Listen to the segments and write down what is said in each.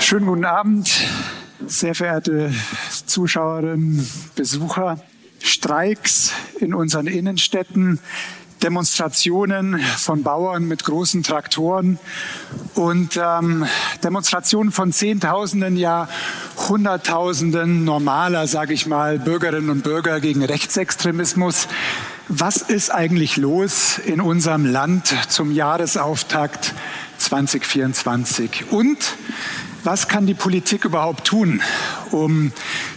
Schönen guten Abend, sehr verehrte Zuschauerinnen, Besucher. Streiks in unseren Innenstädten, Demonstrationen von Bauern mit großen Traktoren und ähm, Demonstrationen von Zehntausenden, ja Hunderttausenden normaler, sage ich mal, Bürgerinnen und Bürger gegen Rechtsextremismus. Was ist eigentlich los in unserem Land zum Jahresauftakt 2024? Und was kann die Politik überhaupt tun, um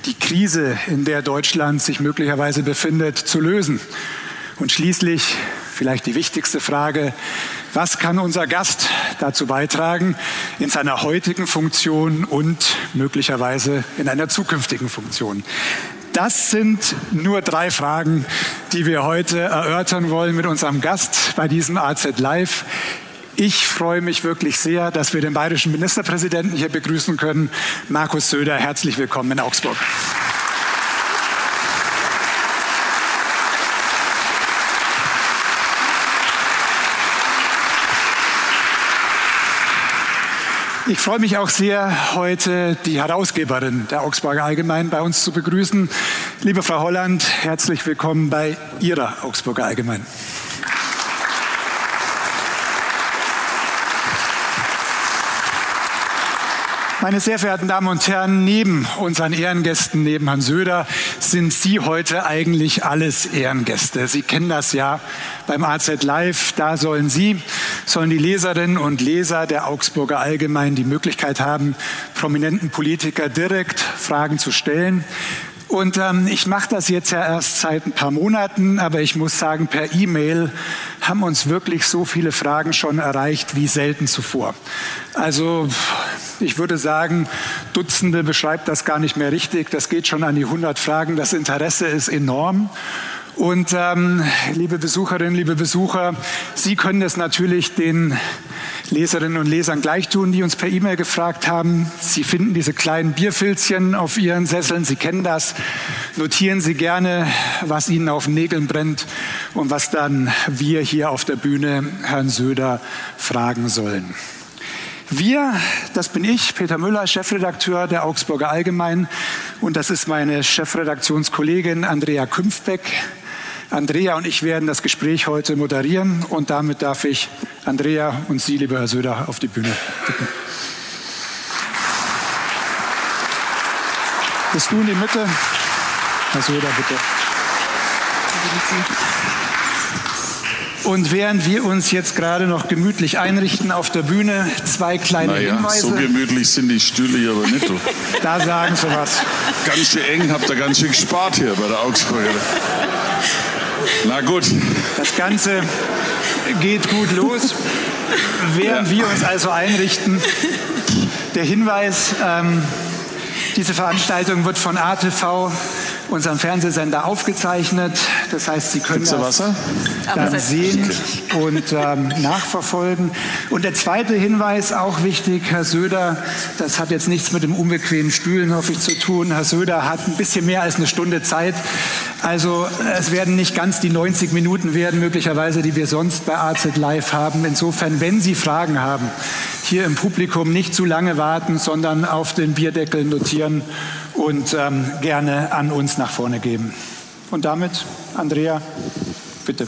die Krise, in der Deutschland sich möglicherweise befindet, zu lösen? Und schließlich vielleicht die wichtigste Frage, was kann unser Gast dazu beitragen in seiner heutigen Funktion und möglicherweise in einer zukünftigen Funktion? Das sind nur drei Fragen, die wir heute erörtern wollen mit unserem Gast bei diesem AZ Live. Ich freue mich wirklich sehr, dass wir den bayerischen Ministerpräsidenten hier begrüßen können. Markus Söder, herzlich willkommen in Augsburg. Ich freue mich auch sehr, heute die Herausgeberin der Augsburger Allgemein bei uns zu begrüßen. Liebe Frau Holland, herzlich willkommen bei Ihrer Augsburger Allgemein. Meine sehr verehrten Damen und Herren, neben unseren Ehrengästen, neben Herrn Söder, sind Sie heute eigentlich alles Ehrengäste. Sie kennen das ja beim AZ Live. Da sollen Sie, sollen die Leserinnen und Leser der Augsburger Allgemein die Möglichkeit haben, prominenten Politiker direkt Fragen zu stellen. Und ähm, ich mache das jetzt ja erst seit ein paar Monaten, aber ich muss sagen, per E-Mail haben uns wirklich so viele Fragen schon erreicht wie selten zuvor. Also ich würde sagen, Dutzende beschreibt das gar nicht mehr richtig. Das geht schon an die 100 Fragen. Das Interesse ist enorm. Und ähm, liebe Besucherinnen, liebe Besucher, Sie können es natürlich den Leserinnen und Lesern gleich tun, die uns per E-Mail gefragt haben. Sie finden diese kleinen Bierfilzchen auf Ihren Sesseln. Sie kennen das. Notieren Sie gerne, was Ihnen auf den Nägeln brennt und was dann wir hier auf der Bühne Herrn Söder fragen sollen. Wir, das bin ich, Peter Müller, Chefredakteur der Augsburger Allgemein und das ist meine Chefredaktionskollegin Andrea Künfbeck. Andrea und ich werden das Gespräch heute moderieren und damit darf ich Andrea und Sie, lieber Herr Söder, auf die Bühne bitten. Bist du in die Mitte? Herr Söder, bitte. Und während wir uns jetzt gerade noch gemütlich einrichten auf der Bühne, zwei kleine naja, Hinweise. So gemütlich sind die Stühle hier aber nicht. Da sagen Sie was. Ganz schön eng, habt ihr ganz schön gespart hier bei der Augsburger. Na gut. Das Ganze geht gut los. Während ja. wir uns also einrichten, der Hinweis, ähm, diese Veranstaltung wird von ATV unserem Fernsehsender aufgezeichnet. Das heißt, Sie können da das dann sehen und ähm, nachverfolgen. Und der zweite Hinweis, auch wichtig, Herr Söder, das hat jetzt nichts mit dem unbequemen Stühlen, hoffe ich, zu tun. Herr Söder hat ein bisschen mehr als eine Stunde Zeit. Also es werden nicht ganz die 90 Minuten werden, möglicherweise, die wir sonst bei AZ Live haben. Insofern, wenn Sie Fragen haben, hier im Publikum nicht zu lange warten, sondern auf den Bierdeckel notieren und ähm, gerne an uns nach vorne geben. Und damit, Andrea, bitte.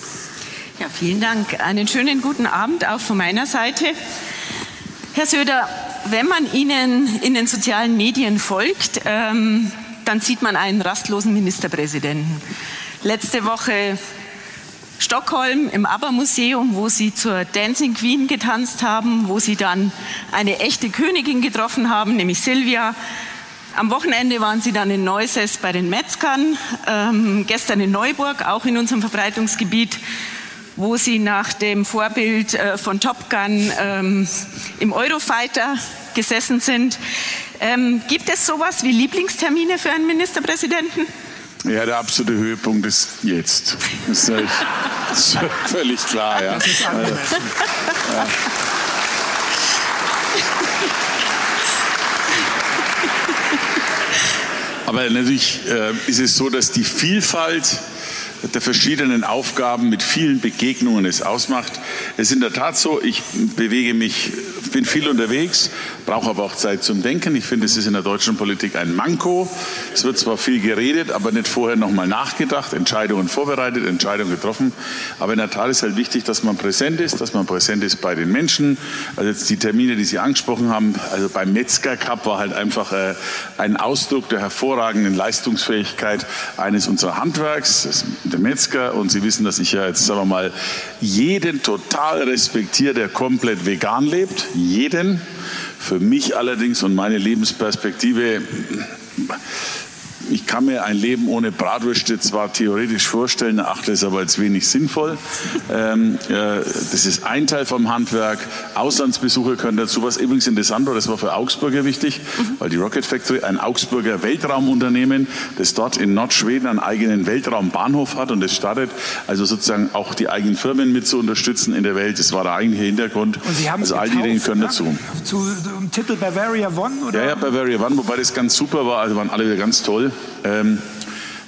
Ja, vielen Dank. Einen schönen guten Abend auch von meiner Seite. Herr Söder, wenn man Ihnen in den sozialen Medien folgt, ähm, dann sieht man einen rastlosen Ministerpräsidenten. Letzte Woche Stockholm im ABBA-Museum, wo Sie zur Dancing Queen getanzt haben, wo Sie dann eine echte Königin getroffen haben, nämlich Silvia. Am Wochenende waren Sie dann in Neuses bei den Metzgern, ähm, gestern in Neuburg, auch in unserem Verbreitungsgebiet, wo Sie nach dem Vorbild äh, von Top Gun ähm, im Eurofighter gesessen sind. Ähm, gibt es sowas wie Lieblingstermine für einen Ministerpräsidenten? Ja, der absolute Höhepunkt ist jetzt. Das ist, völlig klar, ja. Das ist. Ja. Aber natürlich äh, ist es so, dass die Vielfalt der verschiedenen Aufgaben mit vielen Begegnungen es ausmacht. Es ist in der Tat so, ich bewege mich, bin viel unterwegs, brauche aber auch Zeit zum Denken. Ich finde, es ist in der deutschen Politik ein Manko. Es wird zwar viel geredet, aber nicht vorher nochmal nachgedacht, Entscheidungen vorbereitet, Entscheidungen getroffen. Aber in der Tat ist halt wichtig, dass man präsent ist, dass man präsent ist bei den Menschen. Also jetzt die Termine, die Sie angesprochen haben, also beim Metzger Cup war halt einfach äh, ein Ausdruck der hervorragenden Leistungsfähigkeit eines unserer Handwerks, der Metzger. Und Sie wissen, dass ich ja jetzt, sagen wir mal, jeden total respektiere, der komplett vegan lebt. Jeden. Für mich allerdings und meine Lebensperspektive ich kann mir ein Leben ohne Bratwürste zwar theoretisch vorstellen, achte es aber als wenig sinnvoll. Ähm, äh, das ist ein Teil vom Handwerk. Auslandsbesuche können dazu. Was übrigens interessant war, das war für Augsburger wichtig, mhm. weil die Rocket Factory ein Augsburger Weltraumunternehmen, das dort in Nordschweden einen eigenen Weltraumbahnhof hat und das startet, also sozusagen auch die eigenen Firmen mit zu unterstützen in der Welt. Das war der eigentliche Hintergrund. Und Sie haben also all die Dinge können ne? dazu. Zu, zum Titel Bavaria One? Oder? Ja, ja, Bavaria One, wobei das ganz super war. Also waren alle wieder ganz toll. Ähm,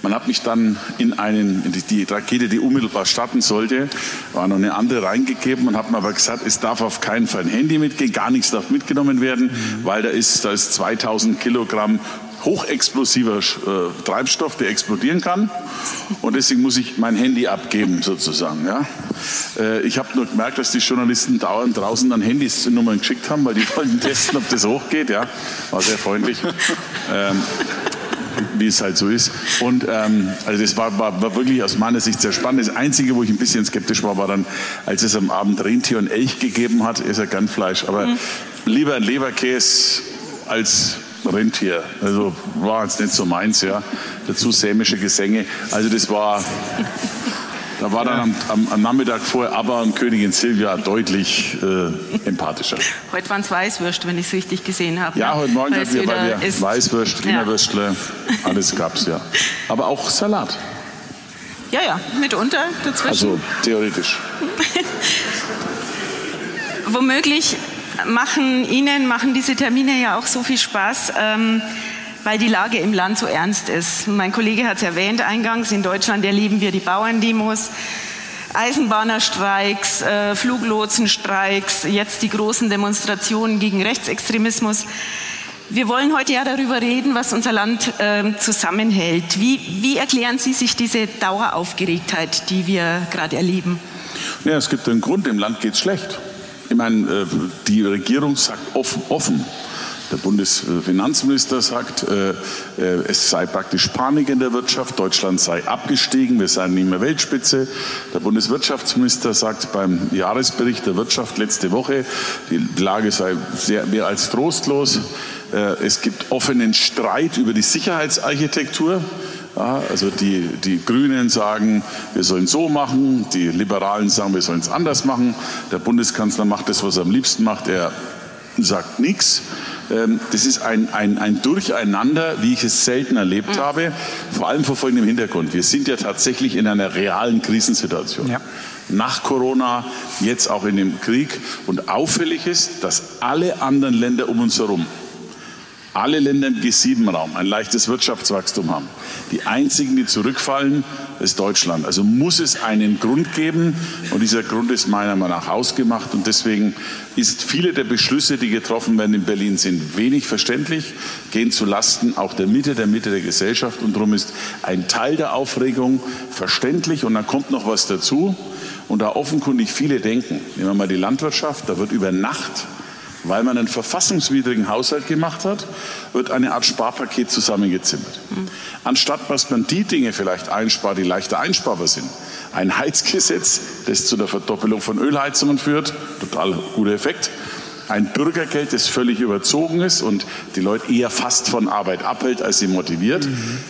man hat mich dann in einen, in die, die, Rakete, die unmittelbar starten sollte, war noch eine andere reingegeben und hat mir aber gesagt, es darf auf keinen Fall ein Handy mitgehen, gar nichts darf mitgenommen werden, weil da ist, da ist 2000 Kilogramm hochexplosiver äh, Treibstoff, der explodieren kann. Und deswegen muss ich mein Handy abgeben, sozusagen. Ja. Äh, ich habe nur gemerkt, dass die Journalisten dauernd draußen dann Handys zu Nummern geschickt haben, weil die wollten testen, ob das hochgeht. Ja. War sehr freundlich. Ähm, wie es halt so ist. Und ähm, also das war, war, war, wirklich aus meiner Sicht sehr spannend. Das Einzige, wo ich ein bisschen skeptisch war, war dann, als es am Abend Rentier und Elch gegeben hat, ist ja kein Fleisch, aber mhm. lieber ein Leberkäse als Rentier. Also war jetzt nicht so meins, ja. Dazu sämische Gesänge. Also das war da war dann am, am, Nachmittag vorher aber und Königin Silvia deutlich äh, empathischer. Heute waren es Weißwürste, wenn ich es richtig gesehen habe. Ja, ne? heute Morgen hatten wir, weil wir Weißwürst, Wienerwürstle, ja. alles gab's ja. Aber auch Salat. Ja, ja, mitunter dazwischen. Also theoretisch. Womöglich machen Ihnen, machen diese Termine ja auch so viel Spaß. Ähm, weil die Lage im Land so ernst ist. Mein Kollege hat es erwähnt eingangs, in Deutschland erleben wir die Bauerndemos, Eisenbahnerstreiks, äh, Fluglotsenstreiks, jetzt die großen Demonstrationen gegen Rechtsextremismus. Wir wollen heute ja darüber reden, was unser Land äh, zusammenhält. Wie, wie erklären Sie sich diese Daueraufgeregtheit, die wir gerade erleben? Ja, es gibt einen Grund, im Land geht es schlecht. Ich meine, äh, die Regierung sagt offen, offen der Bundesfinanzminister sagt, äh, äh, es sei praktisch Panik in der Wirtschaft, Deutschland sei abgestiegen, wir seien nicht mehr Weltspitze. Der Bundeswirtschaftsminister sagt beim Jahresbericht der Wirtschaft letzte Woche, die Lage sei sehr, mehr als trostlos. Äh, es gibt offenen Streit über die Sicherheitsarchitektur. Ja, also die, die Grünen sagen, wir sollen so machen, die Liberalen sagen, wir sollen es anders machen. Der Bundeskanzler macht das, was er am liebsten macht. Er sagt nichts. Ähm, das ist ein, ein, ein Durcheinander, wie ich es selten erlebt mhm. habe, vor allem vor folgendem Hintergrund. Wir sind ja tatsächlich in einer realen Krisensituation. Ja. Nach Corona, jetzt auch in dem Krieg. Und auffällig ist, dass alle anderen Länder um uns herum alle Länder im G7-Raum ein leichtes Wirtschaftswachstum haben. Die einzigen, die zurückfallen, ist Deutschland. Also muss es einen Grund geben und dieser Grund ist meiner Meinung nach ausgemacht und deswegen ist viele der Beschlüsse, die getroffen werden in Berlin, sind wenig verständlich, gehen zu Lasten auch der Mitte, der Mitte der Gesellschaft und darum ist ein Teil der Aufregung verständlich und dann kommt noch was dazu und da offenkundig viele denken, nehmen wir mal die Landwirtschaft, da wird über Nacht weil man einen verfassungswidrigen Haushalt gemacht hat, wird eine Art Sparpaket zusammengezimmert. Anstatt dass man die Dinge vielleicht einspart, die leichter einsparbar sind. Ein Heizgesetz, das zu der Verdoppelung von Ölheizungen führt, total guter Effekt. Ein Bürgergeld, das völlig überzogen ist und die Leute eher fast von Arbeit abhält, als sie motiviert.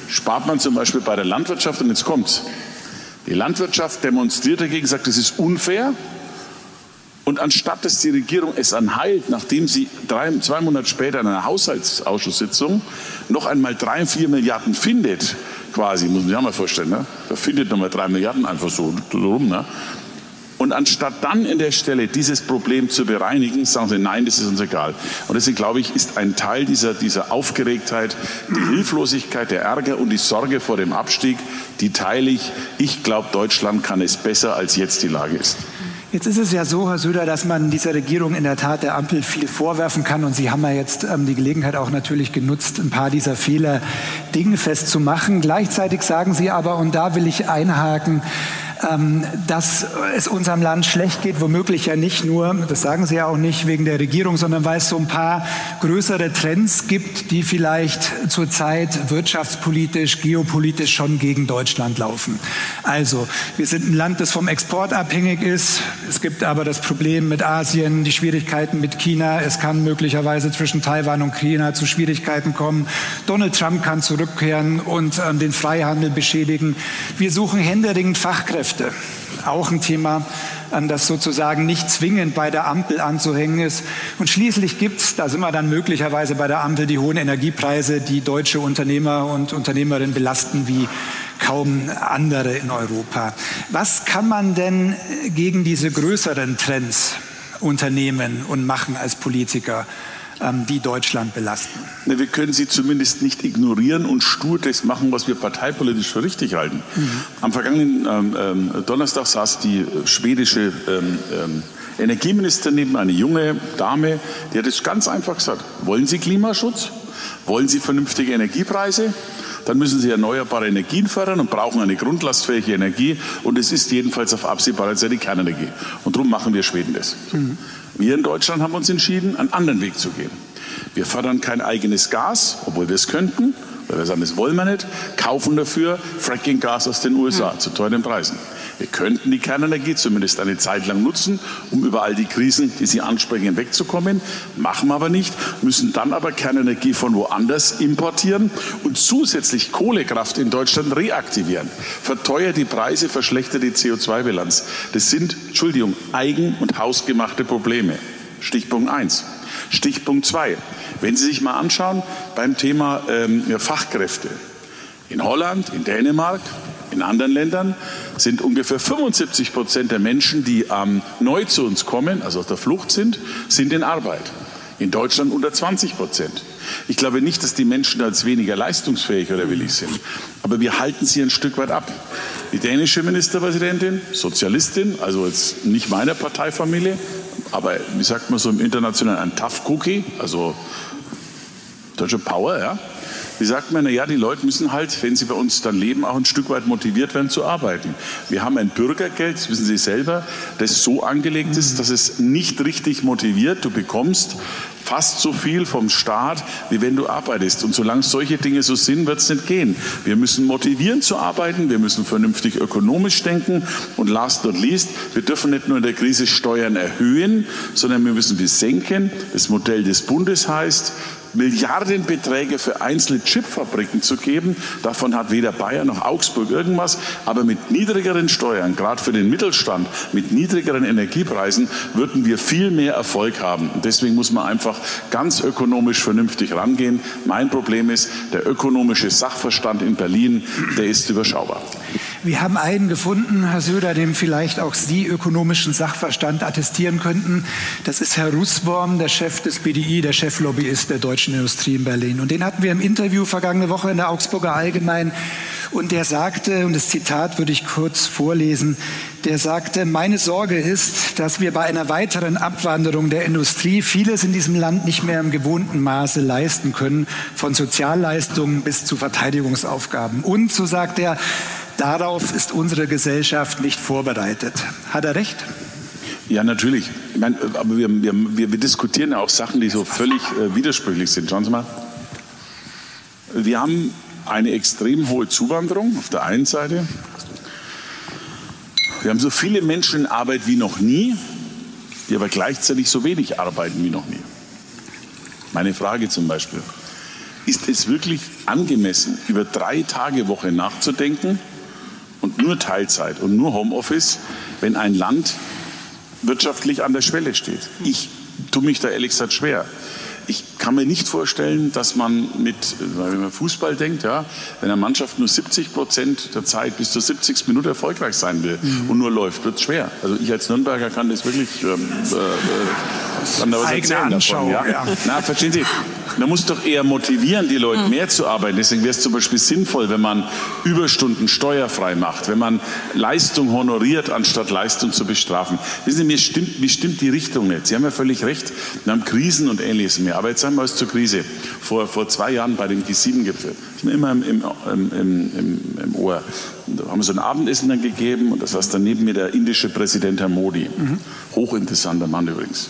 Spart man zum Beispiel bei der Landwirtschaft und jetzt kommt's. Die Landwirtschaft demonstriert dagegen, sagt, das ist unfair. Und anstatt dass die Regierung es anheilt, nachdem sie drei, zwei Monate später in einer Haushaltsausschusssitzung noch einmal drei, vier Milliarden findet, quasi, muss man sich auch mal vorstellen, ne? da findet nochmal drei Milliarden einfach so rum, ne? Und anstatt dann in der Stelle dieses Problem zu bereinigen, sagen sie, nein, das ist uns egal. Und deswegen glaube ich, ist ein Teil dieser, dieser Aufgeregtheit, die Hilflosigkeit, der Ärger und die Sorge vor dem Abstieg, die teile ich. Ich glaube, Deutschland kann es besser, als jetzt die Lage ist. Jetzt ist es ja so, Herr Söder, dass man dieser Regierung in der Tat der Ampel viel vorwerfen kann. Und Sie haben ja jetzt ähm, die Gelegenheit auch natürlich genutzt, ein paar dieser Fehler dingfest zu machen. Gleichzeitig sagen Sie aber, und da will ich einhaken, ähm, dass es unserem Land schlecht geht, womöglich ja nicht nur, das sagen Sie ja auch nicht wegen der Regierung, sondern weil es so ein paar größere Trends gibt, die vielleicht zurzeit wirtschaftspolitisch, geopolitisch schon gegen Deutschland laufen. Also, wir sind ein Land, das vom Export abhängig ist. Es gibt aber das Problem mit Asien, die Schwierigkeiten mit China. Es kann möglicherweise zwischen Taiwan und China zu Schwierigkeiten kommen. Donald Trump kann zurückkehren und äh, den Freihandel beschädigen. Wir suchen händeringend Fachkräfte. Fachkräfte. Auch ein Thema, an das sozusagen nicht zwingend bei der Ampel anzuhängen ist. Und schließlich gibt es, da sind wir dann möglicherweise bei der Ampel, die hohen Energiepreise, die deutsche Unternehmer und Unternehmerinnen belasten wie kaum andere in Europa. Was kann man denn gegen diese größeren Trends unternehmen und machen als Politiker? Ähm, die Deutschland belasten. Wir können sie zumindest nicht ignorieren und stur das machen, was wir parteipolitisch für richtig halten. Mhm. Am vergangenen ähm, ähm Donnerstag saß die schwedische ähm, ähm, Energieministerin neben eine junge Dame, die hat es ganz einfach gesagt. Wollen Sie Klimaschutz? Wollen Sie vernünftige Energiepreise? Dann müssen sie erneuerbare Energien fördern und brauchen eine grundlastfähige Energie. Und es ist jedenfalls auf absehbare Zeit die Kernenergie. Und darum machen wir Schweden das. Mhm. Wir in Deutschland haben uns entschieden, einen anderen Weg zu gehen. Wir fördern kein eigenes Gas, obwohl wir es könnten, weil wir sagen, das wollen wir nicht, kaufen dafür Fracking-Gas aus den USA mhm. zu teuren Preisen. Wir könnten die Kernenergie zumindest eine Zeit lang nutzen, um über all die Krisen, die Sie ansprechen, wegzukommen. Machen wir aber nicht, müssen dann aber Kernenergie von woanders importieren und zusätzlich Kohlekraft in Deutschland reaktivieren. Verteuert die Preise, verschlechtert die CO2-Bilanz. Das sind, Entschuldigung, eigen- und hausgemachte Probleme. Stichpunkt 1. Stichpunkt 2. Wenn Sie sich mal anschauen beim Thema ähm, Fachkräfte. In Holland, in Dänemark, in anderen Ländern sind ungefähr 75 Prozent der Menschen, die ähm, neu zu uns kommen, also auf der Flucht sind, sind in Arbeit. In Deutschland unter 20 Prozent. Ich glaube nicht, dass die Menschen als weniger leistungsfähig oder willig sind. Aber wir halten sie ein Stück weit ab. Die dänische Ministerpräsidentin, Sozialistin, also jetzt nicht meiner Parteifamilie, aber wie sagt man so im Internationalen, ein Tough Cookie, also deutsche Power, ja, wie sagt man, na ja, die Leute müssen halt, wenn sie bei uns dann leben, auch ein Stück weit motiviert werden zu arbeiten. Wir haben ein Bürgergeld, das wissen Sie selber, das so angelegt ist, dass es nicht richtig motiviert. Du bekommst fast so viel vom Staat, wie wenn du arbeitest. Und solange solche Dinge so sind, wird es nicht gehen. Wir müssen motivieren zu arbeiten, wir müssen vernünftig ökonomisch denken und last not least, wir dürfen nicht nur in der Krise Steuern erhöhen, sondern wir müssen sie senken. Das Modell des Bundes heißt, Milliardenbeträge für einzelne Chipfabriken zu geben. Davon hat weder Bayern noch Augsburg irgendwas. Aber mit niedrigeren Steuern, gerade für den Mittelstand, mit niedrigeren Energiepreisen, würden wir viel mehr Erfolg haben. Deswegen muss man einfach ganz ökonomisch vernünftig rangehen. Mein Problem ist, der ökonomische Sachverstand in Berlin, der ist überschaubar. Wir haben einen gefunden, Herr Söder, dem vielleicht auch Sie ökonomischen Sachverstand attestieren könnten. Das ist Herr Russwurm, der Chef des BDI, der Cheflobbyist der deutschen Industrie in Berlin. Und den hatten wir im Interview vergangene Woche in der Augsburger Allgemein. Und der sagte, und das Zitat würde ich kurz vorlesen, der sagte, meine Sorge ist, dass wir bei einer weiteren Abwanderung der Industrie vieles in diesem Land nicht mehr im gewohnten Maße leisten können, von Sozialleistungen bis zu Verteidigungsaufgaben. Und, so sagt er, Darauf ist unsere Gesellschaft nicht vorbereitet. Hat er recht? Ja, natürlich. Ich meine, aber wir, wir, wir, diskutieren ja auch Sachen, die so völlig äh, widersprüchlich sind. Schauen Sie mal. Wir haben eine extrem hohe Zuwanderung auf der einen Seite. Wir haben so viele Menschen in Arbeit wie noch nie, die aber gleichzeitig so wenig arbeiten wie noch nie. Meine Frage zum Beispiel, ist es wirklich angemessen, über drei Tage Woche nachzudenken und nur Teilzeit und nur Homeoffice, wenn ein Land wirtschaftlich an der Schwelle steht. Ich tue mich da ehrlich gesagt schwer. Ich kann mir nicht vorstellen, dass man mit, wenn man Fußball denkt, ja, wenn eine Mannschaft nur 70 Prozent der Zeit bis zur 70. Minute erfolgreich sein will mhm. und nur läuft, wird es schwer. Also ich als Nürnberger kann das wirklich ähm, äh, äh kann da was erzählen davon. Ja? ja. Na, verstehen Sie, man muss doch eher motivieren, die Leute mhm. mehr zu arbeiten. Deswegen wäre es zum Beispiel sinnvoll, wenn man Überstunden steuerfrei macht, wenn man Leistung honoriert, anstatt Leistung zu bestrafen. Wissen Sie, mir stimmt, mir stimmt die Richtung nicht. Sie haben ja völlig recht. Wir haben Krisen und Ähnliches mehr. Aber jetzt sagen wir was zur Krise. Vor, vor zwei Jahren bei dem G7-Gipfel, ist mir immer im, im, im, im, im Ohr, da haben wir so ein Abendessen dann gegeben und das war dann neben mir der indische Präsident Herr Modi. Mhm. Hochinteressanter Mann übrigens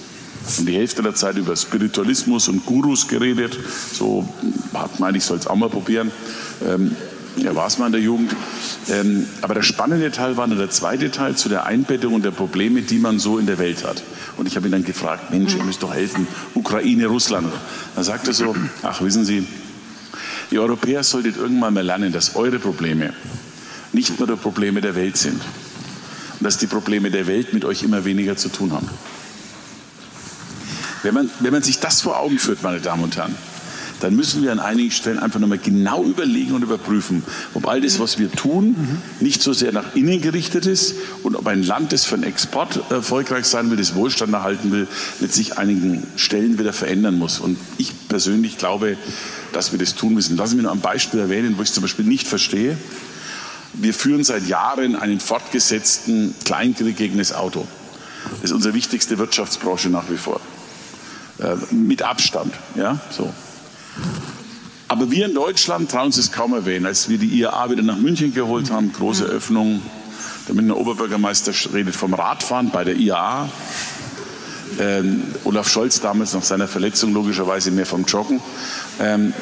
und die Hälfte der Zeit über Spiritualismus und Gurus geredet. So hat meine ich, soll es auch mal probieren. Ähm, ja, war es mal in der Jugend. Ähm, aber der spannende Teil war dann der zweite Teil zu der Einbettung der Probleme, die man so in der Welt hat. Und ich habe ihn dann gefragt, Mensch, ihr müsst doch helfen, Ukraine, Russland. Dann sagte er so, ach wissen Sie, ihr Europäer solltet irgendwann mal lernen, dass eure Probleme nicht nur die Probleme der Welt sind. Und dass die Probleme der Welt mit euch immer weniger zu tun haben. Wenn man, wenn man sich das vor Augen führt, meine Damen und Herren, dann müssen wir an einigen Stellen einfach nochmal genau überlegen und überprüfen, ob all das, was wir tun, nicht so sehr nach innen gerichtet ist und ob ein Land, das für den Export erfolgreich sein will, das Wohlstand erhalten will, sich einigen Stellen wieder verändern muss. Und ich persönlich glaube, dass wir das tun müssen. Lassen Sie mich noch ein Beispiel erwähnen, wo ich zum Beispiel nicht verstehe. Wir führen seit Jahren einen fortgesetzten Kleinkrieg gegen das Auto. Das ist unsere wichtigste Wirtschaftsbranche nach wie vor. Äh, mit Abstand. Ja, so. Aber wir in Deutschland trauen uns das kaum erwähnen. Als wir die IAA wieder nach München geholt haben, große Öffnung, der Münchner Oberbürgermeister redet vom Radfahren bei der IAA. Ähm, Olaf Scholz damals nach seiner Verletzung logischerweise mehr vom Joggen. Ähm,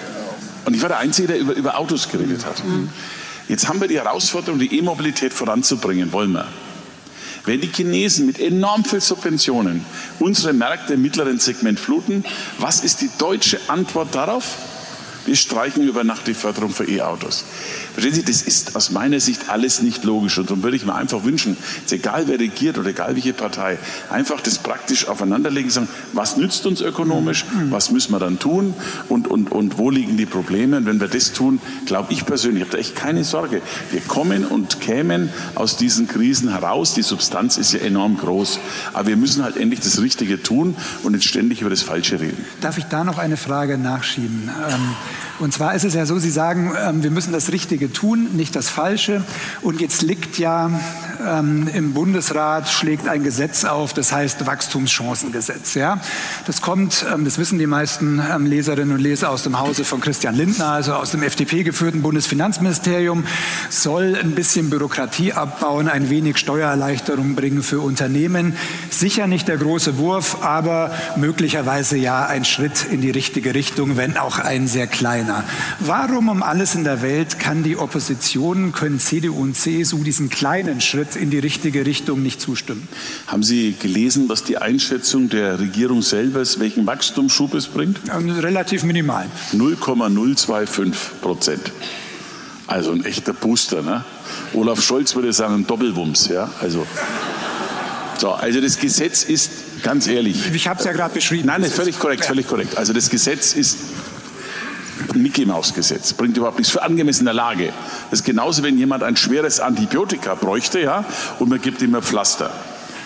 und ich war der Einzige, der über, über Autos geredet hat. Mhm. Jetzt haben wir die Herausforderung, die E-Mobilität voranzubringen, wollen wir. Wenn die Chinesen mit enorm viel Subventionen unsere Märkte im mittleren Segment fluten, was ist die deutsche Antwort darauf? Wir streichen über Nacht die Förderung für E-Autos. Verstehen Sie, das ist aus meiner Sicht alles nicht logisch. Und darum würde ich mir einfach wünschen, egal wer regiert oder egal welche Partei, einfach das praktisch aufeinanderlegen sagen, was nützt uns ökonomisch, was müssen wir dann tun und, und, und wo liegen die Probleme. Und wenn wir das tun, glaube ich persönlich, habe da echt keine Sorge. Wir kommen und kämen aus diesen Krisen heraus. Die Substanz ist ja enorm groß. Aber wir müssen halt endlich das Richtige tun und nicht ständig über das Falsche reden. Darf ich da noch eine Frage nachschieben? Ähm, und zwar ist es ja so, Sie sagen, ähm, wir müssen das Richtige tun, nicht das Falsche. Und jetzt liegt ja ähm, im Bundesrat, schlägt ein Gesetz auf, das heißt Wachstumschancengesetz. Ja? Das kommt, ähm, das wissen die meisten ähm, Leserinnen und Leser aus dem Hause von Christian Lindner, also aus dem FDP-geführten Bundesfinanzministerium, soll ein bisschen Bürokratie abbauen, ein wenig Steuererleichterung bringen für Unternehmen. Sicher nicht der große Wurf, aber möglicherweise ja ein Schritt in die richtige Richtung, wenn auch ein sehr kleiner keiner. Warum um alles in der Welt kann die Opposition, können CDU und CSU diesen kleinen Schritt in die richtige Richtung nicht zustimmen? Haben Sie gelesen, was die Einschätzung der Regierung selber ist, welchen Wachstumsschub es bringt? Relativ minimal. 0,025 Prozent. Also ein echter Booster. Ne? Olaf Scholz würde sagen, ein Doppelwumms. Ja? Also, so, also das Gesetz ist, ganz ehrlich. Ich habe es ja gerade beschrieben. Nein, völlig korrekt, völlig korrekt. Also das Gesetz ist Mickey Maus Gesetz, bringt überhaupt nichts für angemessene Lage. Das ist genauso, wenn jemand ein schweres Antibiotika bräuchte, ja, und man gibt ihm ein Pflaster.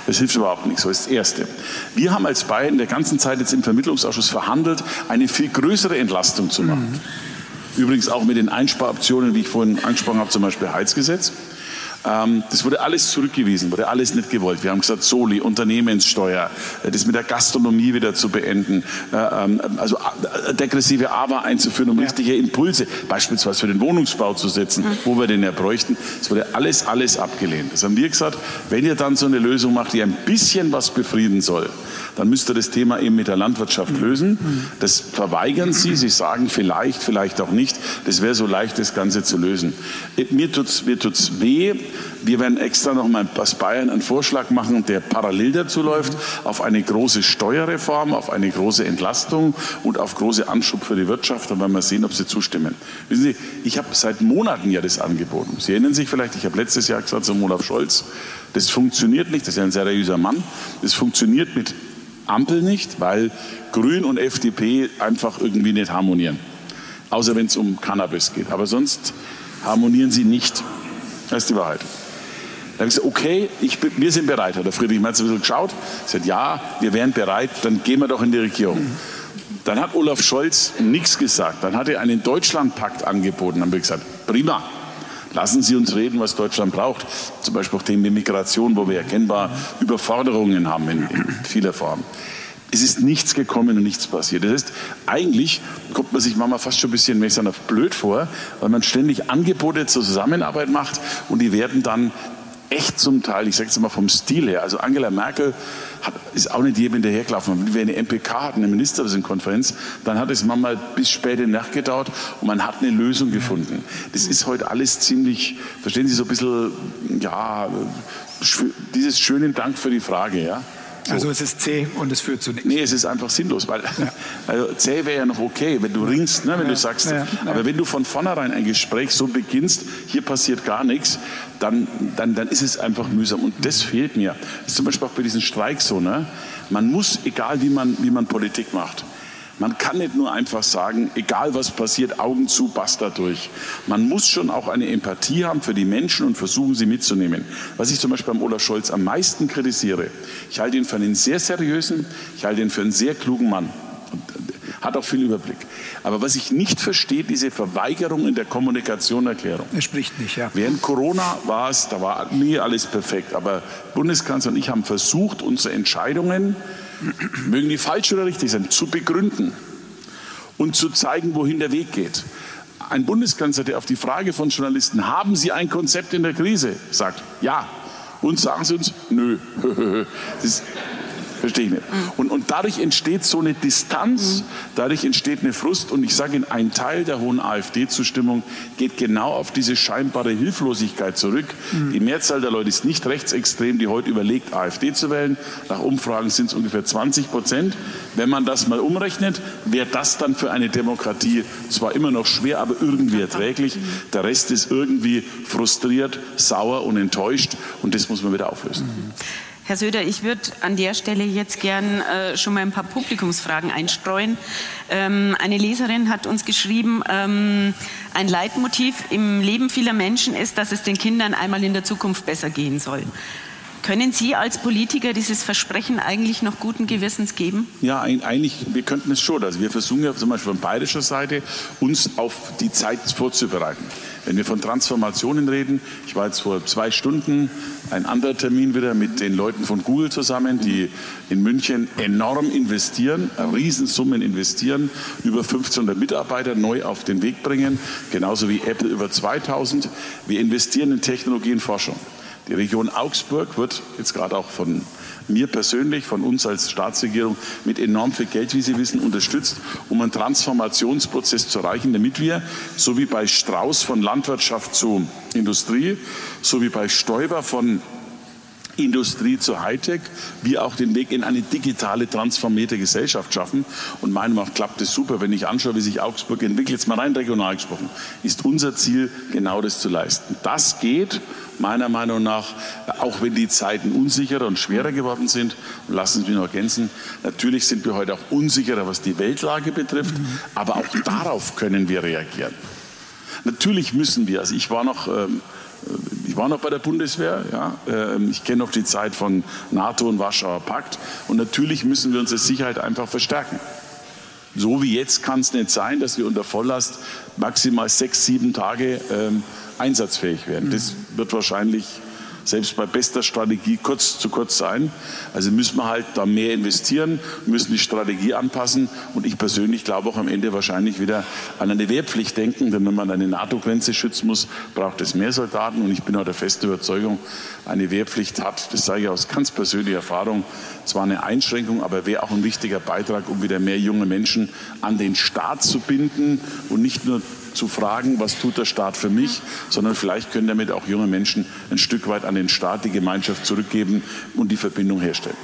Das hilft überhaupt nicht. So ist das Erste. Wir haben als Bayern der ganzen Zeit jetzt im Vermittlungsausschuss verhandelt, eine viel größere Entlastung zu machen. Mhm. Übrigens auch mit den Einsparoptionen, wie ich vorhin angesprochen habe, zum Beispiel Heizgesetz. Ähm, das wurde alles zurückgewiesen, wurde alles nicht gewollt. Wir haben gesagt, Soli, Unternehmenssteuer, äh, das mit der Gastronomie wieder zu beenden, äh, ähm, also äh, degressive AWA einzuführen, um ja. richtige Impulse, beispielsweise für den Wohnungsbau zu setzen, mhm. wo wir den ja bräuchten. Das wurde alles, alles abgelehnt. Das haben wir gesagt, wenn ihr dann so eine Lösung macht, die ein bisschen was befrieden soll, dann müsst ihr das Thema eben mit der Landwirtschaft lösen. Das verweigern Sie. Sie sagen vielleicht, vielleicht auch nicht. Das wäre so leicht, das Ganze zu lösen. Mir tut es mir tut's weh. Wir werden extra noch mal aus Bayern einen Vorschlag machen, der parallel dazu läuft, auf eine große Steuerreform, auf eine große Entlastung und auf große Anschub für die Wirtschaft. Dann werden wir sehen, ob Sie zustimmen. Wissen Sie, ich habe seit Monaten ja das angeboten. Sie erinnern sich vielleicht, ich habe letztes Jahr gesagt zum Olaf Scholz, das funktioniert nicht, das ist ja ein seriöser Mann, das funktioniert mit Ampel nicht, weil Grün und FDP einfach irgendwie nicht harmonieren. Außer wenn es um Cannabis geht. Aber sonst harmonieren sie nicht. Das ist die Wahrheit. Da habe ich gesagt, okay, ich, wir sind bereit. Hat der Friedrich Merz ein bisschen geschaut, gesagt, ja, wir wären bereit, dann gehen wir doch in die Regierung. Dann hat Olaf Scholz nichts gesagt. Dann hat er einen Deutschlandpakt angeboten. Dann habe ich gesagt, prima, lassen Sie uns reden, was Deutschland braucht. Zum Beispiel auch Themen wie Migration, wo wir erkennbar Überforderungen haben in, in vieler Form. Es ist nichts gekommen und nichts passiert. Das heißt, eigentlich kommt man sich manchmal fast schon ein bisschen mehr blöd vor, weil man ständig Angebote zur Zusammenarbeit macht und die werden dann echt zum Teil, ich sage es mal vom Stil her, also Angela Merkel hat, ist auch nicht jedem hinterhergelaufen. Wenn wir eine MPK hatten, eine Ministerpräsidentenkonferenz, dann hat es manchmal bis späte Nacht gedauert und man hat eine Lösung gefunden. Das ist heute alles ziemlich, verstehen Sie, so ein bisschen, ja, dieses schönen Dank für die Frage, ja. So. Also es ist zäh und es führt zu nichts. Nee, es ist einfach sinnlos, weil ja. also zäh wäre ja noch okay, wenn du ringst, ne, wenn ja. du sagst, ja. aber wenn du von vornherein ein Gespräch so beginnst, hier passiert gar nichts, dann, dann, dann ist es einfach mühsam und das fehlt mir. Das ist zum Beispiel auch bei diesen Streiks so, ne? man muss, egal wie man, wie man Politik macht, man kann nicht nur einfach sagen, egal was passiert, Augen zu, basta durch. Man muss schon auch eine Empathie haben für die Menschen und versuchen, sie mitzunehmen. Was ich zum Beispiel beim Olaf Scholz am meisten kritisiere, ich halte ihn für einen sehr seriösen, ich halte ihn für einen sehr klugen Mann. Hat auch viel Überblick. Aber was ich nicht verstehe, diese Verweigerung in der Kommunikationerklärung. Er spricht nicht, ja. Während Corona war es, da war nie alles perfekt. Aber Bundeskanzler und ich haben versucht, unsere Entscheidungen mögen die falsch oder richtig sein, zu begründen und zu zeigen, wohin der Weg geht. Ein Bundeskanzler, der auf die Frage von Journalisten, haben Sie ein Konzept in der Krise, sagt, ja. Und sagen Sie uns, nö. Das Verstehe ich nicht. Und, und dadurch entsteht so eine Distanz, dadurch entsteht eine Frust. Und ich sage Ihnen, ein Teil der hohen AfD-Zustimmung geht genau auf diese scheinbare Hilflosigkeit zurück. Die Mehrzahl der Leute ist nicht rechtsextrem, die heute überlegt, AfD zu wählen. Nach Umfragen sind es ungefähr 20 Prozent. Wenn man das mal umrechnet, wäre das dann für eine Demokratie zwar immer noch schwer, aber irgendwie erträglich. Der Rest ist irgendwie frustriert, sauer und enttäuscht. Und das muss man wieder auflösen. Herr Söder, ich würde an der Stelle jetzt gern äh, schon mal ein paar Publikumsfragen einstreuen. Ähm, eine Leserin hat uns geschrieben, ähm, ein Leitmotiv im Leben vieler Menschen ist, dass es den Kindern einmal in der Zukunft besser gehen soll. Können Sie als Politiker dieses Versprechen eigentlich noch guten Gewissens geben? Ja, eigentlich, wir könnten es schon. Also wir versuchen ja zum Beispiel von bayerischer Seite, uns auf die Zeit vorzubereiten. Wenn wir von Transformationen reden, ich war jetzt vor zwei Stunden ein anderer Termin wieder mit den Leuten von Google zusammen, die in München enorm investieren, Riesensummen investieren, über 1500 Mitarbeiter neu auf den Weg bringen, genauso wie Apple über 2000. Wir investieren in Technologie und Forschung. Die Region Augsburg wird jetzt gerade auch von mir persönlich, von uns als Staatsregierung mit enorm viel Geld, wie Sie wissen, unterstützt, um einen Transformationsprozess zu erreichen, damit wir, so wie bei Strauß von Landwirtschaft zu Industrie, so wie bei Stoiber von Industrie zu Hightech, wie auch den Weg in eine digitale, transformierte Gesellschaft schaffen. Und meiner Meinung nach klappt es super. Wenn ich anschaue, wie sich Augsburg entwickelt, jetzt mal rein regional gesprochen, ist unser Ziel, genau das zu leisten. Das geht meiner Meinung nach, auch wenn die Zeiten unsicherer und schwerer geworden sind. Und lassen Sie mich noch ergänzen, natürlich sind wir heute auch unsicherer, was die Weltlage betrifft, aber auch darauf können wir reagieren. Natürlich müssen wir, also ich war noch ähm, war noch bei der Bundeswehr, ja. Ähm, ich kenne noch die Zeit von NATO und Warschauer Pakt. Und natürlich müssen wir unsere Sicherheit einfach verstärken. So wie jetzt kann es nicht sein, dass wir unter Volllast maximal sechs, sieben Tage ähm, einsatzfähig werden. Das wird wahrscheinlich selbst bei bester Strategie kurz zu kurz sein. Also müssen wir halt da mehr investieren, müssen die Strategie anpassen. Und ich persönlich glaube auch am Ende wahrscheinlich wieder an eine Wehrpflicht denken, denn wenn man eine NATO-Grenze schützen muss, braucht es mehr Soldaten. Und ich bin auch der festen Überzeugung, eine Wehrpflicht hat, das sage ich aus ganz persönlicher Erfahrung, zwar eine Einschränkung, aber wäre auch ein wichtiger Beitrag, um wieder mehr junge Menschen an den Staat zu binden und nicht nur zu fragen, was tut der Staat für mich, sondern vielleicht können damit auch junge Menschen ein Stück weit an den Staat, die Gemeinschaft zurückgeben und die Verbindung herstellen.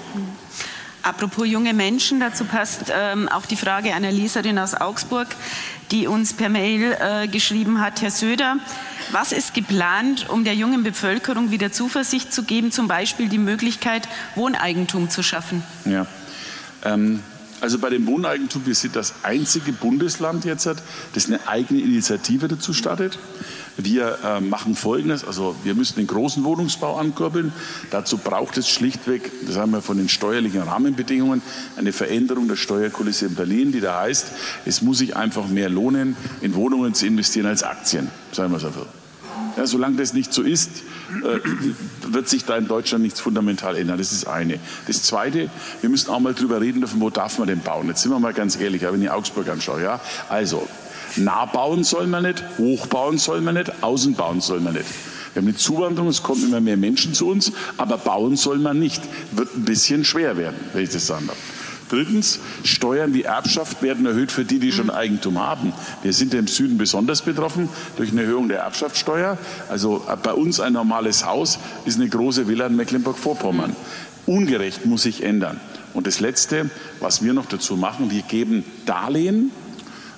Apropos junge Menschen, dazu passt ähm, auch die Frage einer Leserin aus Augsburg, die uns per Mail äh, geschrieben hat, Herr Söder, was ist geplant, um der jungen Bevölkerung wieder Zuversicht zu geben, zum Beispiel die Möglichkeit, Wohneigentum zu schaffen? Ja. Ähm, also bei dem Wohneigentum, wir sind das einzige Bundesland jetzt, das eine eigene Initiative dazu startet. Wir äh, machen Folgendes, also wir müssen den großen Wohnungsbau ankurbeln. Dazu braucht es schlichtweg, das haben wir von den steuerlichen Rahmenbedingungen, eine Veränderung der Steuerkulisse in Berlin, die da heißt, es muss sich einfach mehr lohnen, in Wohnungen zu investieren als Aktien, sagen wir es einfach. Ja, solange das nicht so ist, äh, wird sich da in Deutschland nichts fundamental ändern. Das ist eine. Das zweite, wir müssen auch mal drüber reden dürfen, wo darf man denn bauen? Jetzt sind wir mal ganz ehrlich, wenn ich Augsburg anschaue. Ja? Also, nah bauen soll man nicht, hochbauen soll man nicht, außen bauen soll man nicht. Wir haben eine Zuwanderung, es kommen immer mehr Menschen zu uns, aber bauen soll man nicht. Wird ein bisschen schwer werden, wenn ich das sagen darf. Drittens, Steuern wie Erbschaft werden erhöht für die, die schon Eigentum haben. Wir sind ja im Süden besonders betroffen durch eine Erhöhung der Erbschaftssteuer. Also äh, bei uns ein normales Haus ist eine große Villa in Mecklenburg-Vorpommern. Ungerecht muss sich ändern. Und das Letzte, was wir noch dazu machen, wir geben Darlehen,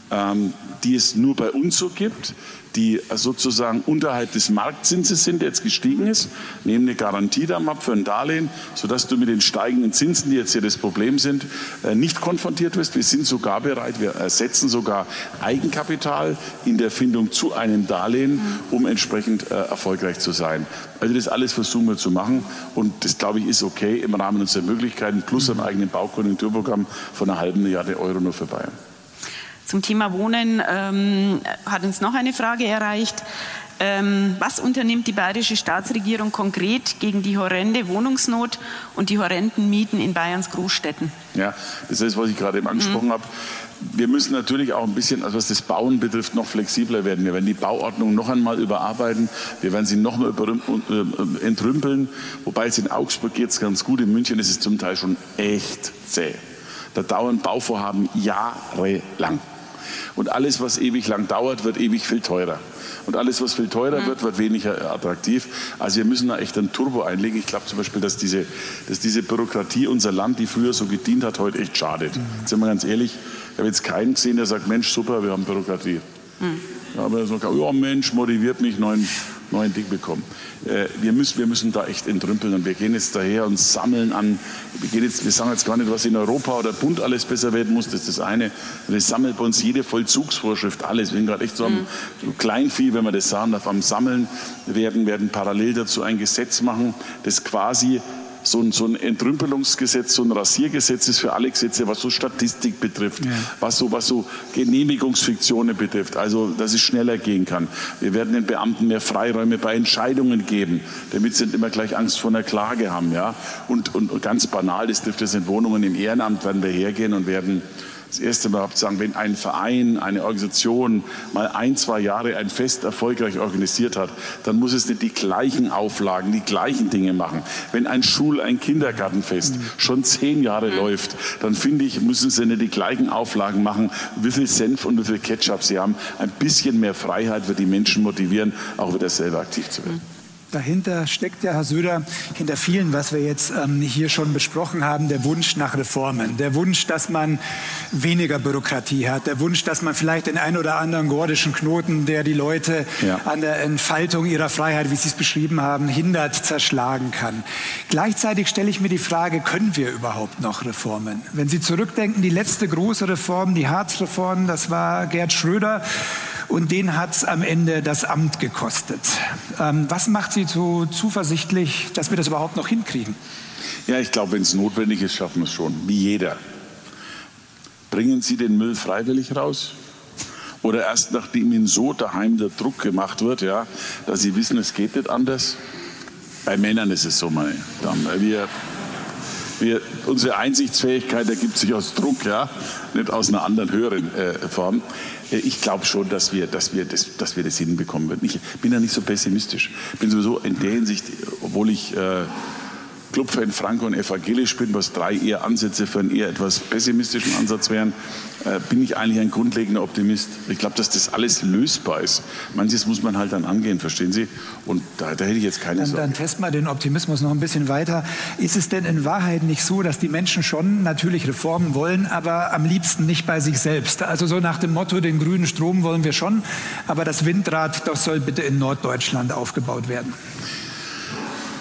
ähm, die es nur bei uns so gibt die sozusagen unterhalb des Marktzinses sind, der jetzt gestiegen ist, nehmen eine Garantie dann ab für ein Darlehen, sodass du mit den steigenden Zinsen, die jetzt hier das Problem sind, äh, nicht konfrontiert wirst. Wir sind sogar bereit, wir ersetzen sogar Eigenkapital in der Findung zu einem Darlehen, um entsprechend äh, erfolgreich zu sein. Also das alles versuchen wir zu machen und das glaube ich ist okay im Rahmen unserer Möglichkeiten plus einem eigenen Baukonjunkturprogramm von einer halben Milliarde Euro nur für Bayern. Zum Thema Wohnen ähm, hat uns noch eine Frage erreicht. Ähm, was unternimmt die bayerische Staatsregierung konkret gegen die horrende Wohnungsnot und die horrenden Mieten in Bayerns Großstädten? Ja, das ist, was ich gerade eben angesprochen mhm. habe. Wir müssen natürlich auch ein bisschen, also was das Bauen betrifft, noch flexibler werden. Wir werden die Bauordnung noch einmal überarbeiten. Wir werden sie noch mal äh, entrümpeln. Wobei es in Augsburg geht es ganz gut. In München ist es zum Teil schon echt zäh. Da dauern Bauvorhaben jahrelang. Und alles, was ewig lang dauert, wird ewig viel teurer. Und alles, was viel teurer mhm. wird, wird weniger attraktiv. Also wir müssen da echt ein Turbo einlegen. Ich glaube zum Beispiel, dass diese, dass diese Bürokratie unser Land, die früher so gedient hat, heute echt schadet. Mhm. Sind wir ganz ehrlich, ich habe jetzt keinen gesehen, der sagt, Mensch, super, wir haben Bürokratie. Mhm. Ja, aber so, ja Mensch, motiviert mich, neuen, neuen Ding bekommen. Äh, wir, müssen, wir müssen da echt entrümpeln und wir gehen jetzt daher und sammeln an. Wir, gehen jetzt, wir sagen jetzt gar nicht, was in Europa oder Bund alles besser werden muss, das ist das eine. Wir sammeln bei uns jede Vollzugsvorschrift, alles. Wir sind gerade echt so am mhm. Kleinvieh, wenn man das sagen darf, am Sammeln. Werden, werden parallel dazu ein Gesetz machen, das quasi so ein, so ein Entrümpelungsgesetz, so ein Rasiergesetz ist für alle Gesetze, was so Statistik betrifft, ja. was, so, was so Genehmigungsfiktionen betrifft, also dass es schneller gehen kann. Wir werden den Beamten mehr Freiräume bei Entscheidungen geben, damit sie nicht immer gleich Angst vor einer Klage haben. Ja? Und, und ganz banal, das trifft es in Wohnungen im Ehrenamt, werden wir hergehen und werden das erste Mal sagen, wenn ein Verein, eine Organisation mal ein, zwei Jahre ein Fest erfolgreich organisiert hat, dann muss es nicht die gleichen Auflagen, die gleichen Dinge machen. Wenn ein Schul-, ein Kindergartenfest mhm. schon zehn Jahre mhm. läuft, dann finde ich, müssen sie nicht die gleichen Auflagen machen, wie viel Senf und wie viel Ketchup sie haben. Ein bisschen mehr Freiheit wird die Menschen motivieren, auch wieder selber aktiv zu werden. Mhm. Dahinter steckt ja, Herr Söder, hinter vielen, was wir jetzt ähm, hier schon besprochen haben, der Wunsch nach Reformen. Der Wunsch, dass man weniger Bürokratie hat. Der Wunsch, dass man vielleicht den ein oder anderen gordischen Knoten, der die Leute ja. an der Entfaltung ihrer Freiheit, wie Sie es beschrieben haben, hindert, zerschlagen kann. Gleichzeitig stelle ich mir die Frage, können wir überhaupt noch Reformen? Wenn Sie zurückdenken, die letzte große Reform, die Harzreform, das war Gerd Schröder. Und den hat es am Ende das Amt gekostet. Ähm, was macht Sie so zuversichtlich, dass wir das überhaupt noch hinkriegen? Ja, ich glaube, wenn es notwendig ist, schaffen wir es schon, wie jeder. Bringen Sie den Müll freiwillig raus? Oder erst nachdem Ihnen so daheim der Druck gemacht wird, ja, dass Sie wissen, es geht nicht anders? Bei Männern ist es so, meine Damen. Wir, wir, unsere Einsichtsfähigkeit ergibt sich aus Druck, ja, nicht aus einer anderen höheren äh, Form. Äh, ich glaube schon, dass wir, dass, wir das, dass wir das hinbekommen werden. Ich bin ja nicht so pessimistisch. Ich bin sowieso in der Hinsicht, obwohl ich äh, Clubfan Franco und evangelisch bin, was drei eher Ansätze für einen eher etwas pessimistischen Ansatz wären, äh, bin ich eigentlich ein grundlegender Optimist. Ich glaube, dass das alles lösbar ist. Manches muss man halt dann angehen, verstehen Sie? Und da, da hätte ich jetzt keine dann, Sorge. Dann testen wir den Optimismus noch ein bisschen weiter. Ist es denn in Wahrheit nicht so, dass die Menschen schon natürlich Reformen wollen, aber am liebsten nicht bei sich selbst? Also so nach dem Motto, den grünen Strom wollen wir schon, aber das Windrad, das soll bitte in Norddeutschland aufgebaut werden.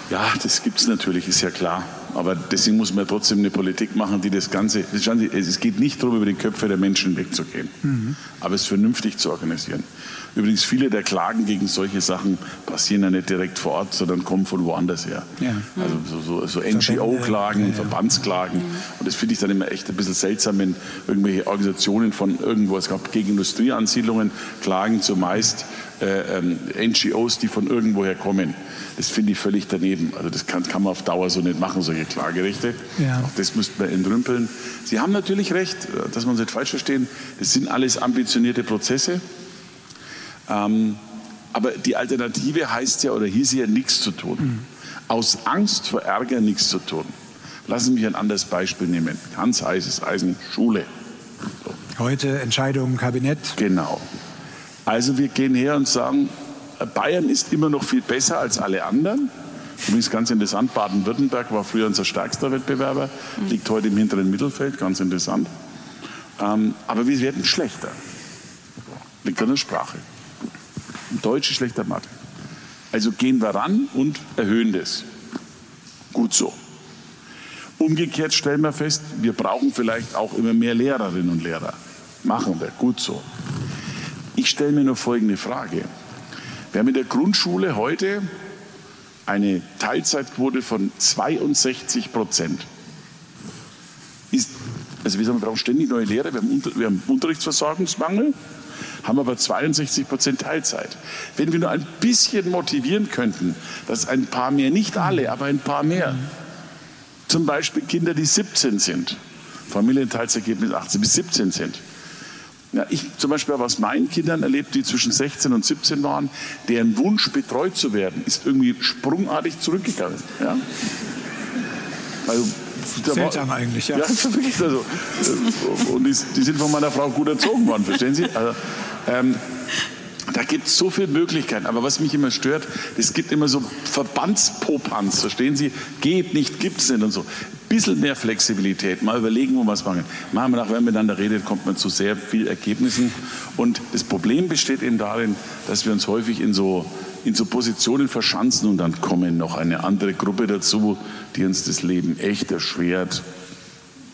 Ja, das gibt es natürlich, ist ja klar. Aber deswegen muss man trotzdem eine Politik machen, die das Ganze, es geht nicht darum, über die Köpfe der Menschen wegzugehen, mhm. aber es vernünftig zu organisieren. Übrigens, viele der Klagen gegen solche Sachen passieren ja nicht direkt vor Ort, sondern kommen von woanders her. Ja. Also so, so, so NGO-Klagen, ja, ja. Verbandsklagen. Und das finde ich dann immer echt ein bisschen seltsam, wenn irgendwelche Organisationen von irgendwo, es gab gegen Industrieansiedlungen, klagen zumeist äh, ähm, NGOs, die von irgendwoher kommen. Das finde ich völlig daneben. Also das kann, kann man auf Dauer so nicht machen, solche Klagerechte. Ja. Auch das müsste man entrümpeln. Sie haben natürlich recht, dass man es nicht falsch verstehen. Das sind alles ambitionierte Prozesse. Ähm, aber die Alternative heißt ja oder hieß ja nichts zu tun. Mhm. Aus Angst vor Ärger nichts zu tun. Lassen Sie mich ein anderes Beispiel nehmen. Ganz heißes Eisen, Schule. So. Heute Entscheidung Kabinett. Genau. Also wir gehen her und sagen, Bayern ist immer noch viel besser als alle anderen. Übrigens ganz interessant, Baden-Württemberg war früher unser stärkster Wettbewerber, liegt heute im hinteren Mittelfeld, ganz interessant. Ähm, aber wir werden schlechter. Liegt an der Sprache. Deutsch ist schlechter Mathe. Also gehen wir ran und erhöhen das. Gut so. Umgekehrt stellen wir fest, wir brauchen vielleicht auch immer mehr Lehrerinnen und Lehrer. Machen wir, gut so. Ich stelle mir nur folgende Frage. Wir haben in der Grundschule heute eine Teilzeitquote von 62 Prozent. Ist, also wir, sagen, wir brauchen ständig neue Lehrer, wir haben, Unter, wir haben Unterrichtsversorgungsmangel haben aber 62 Prozent Teilzeit. Wenn wir nur ein bisschen motivieren könnten, dass ein paar mehr, nicht alle, aber ein paar mehr, zum Beispiel Kinder, die 17 sind, Familienteilsergebnis 18 bis 17 sind. Ja, ich zum Beispiel habe aus meinen Kindern erlebt, die zwischen 16 und 17 waren, deren Wunsch betreut zu werden, ist irgendwie sprungartig zurückgegangen. Ja? Also, Seltsam war, eigentlich, ja. ja also, und die, die, sind von meiner Frau gut erzogen worden, verstehen Sie? Also, ähm, da gibt es so viele Möglichkeiten. Aber was mich immer stört, es gibt immer so Verbandspopanz, verstehen Sie? Geht nicht, gibt es nicht und so. Bisschen mehr Flexibilität, mal überlegen, wo wir es machen. Machen wir nach, wenn man miteinander redet, kommt man zu sehr viel Ergebnissen. Und das Problem besteht eben darin, dass wir uns häufig in so, in so Positionen verschanzen und dann kommen noch eine andere Gruppe dazu, die uns das Leben echt erschwert.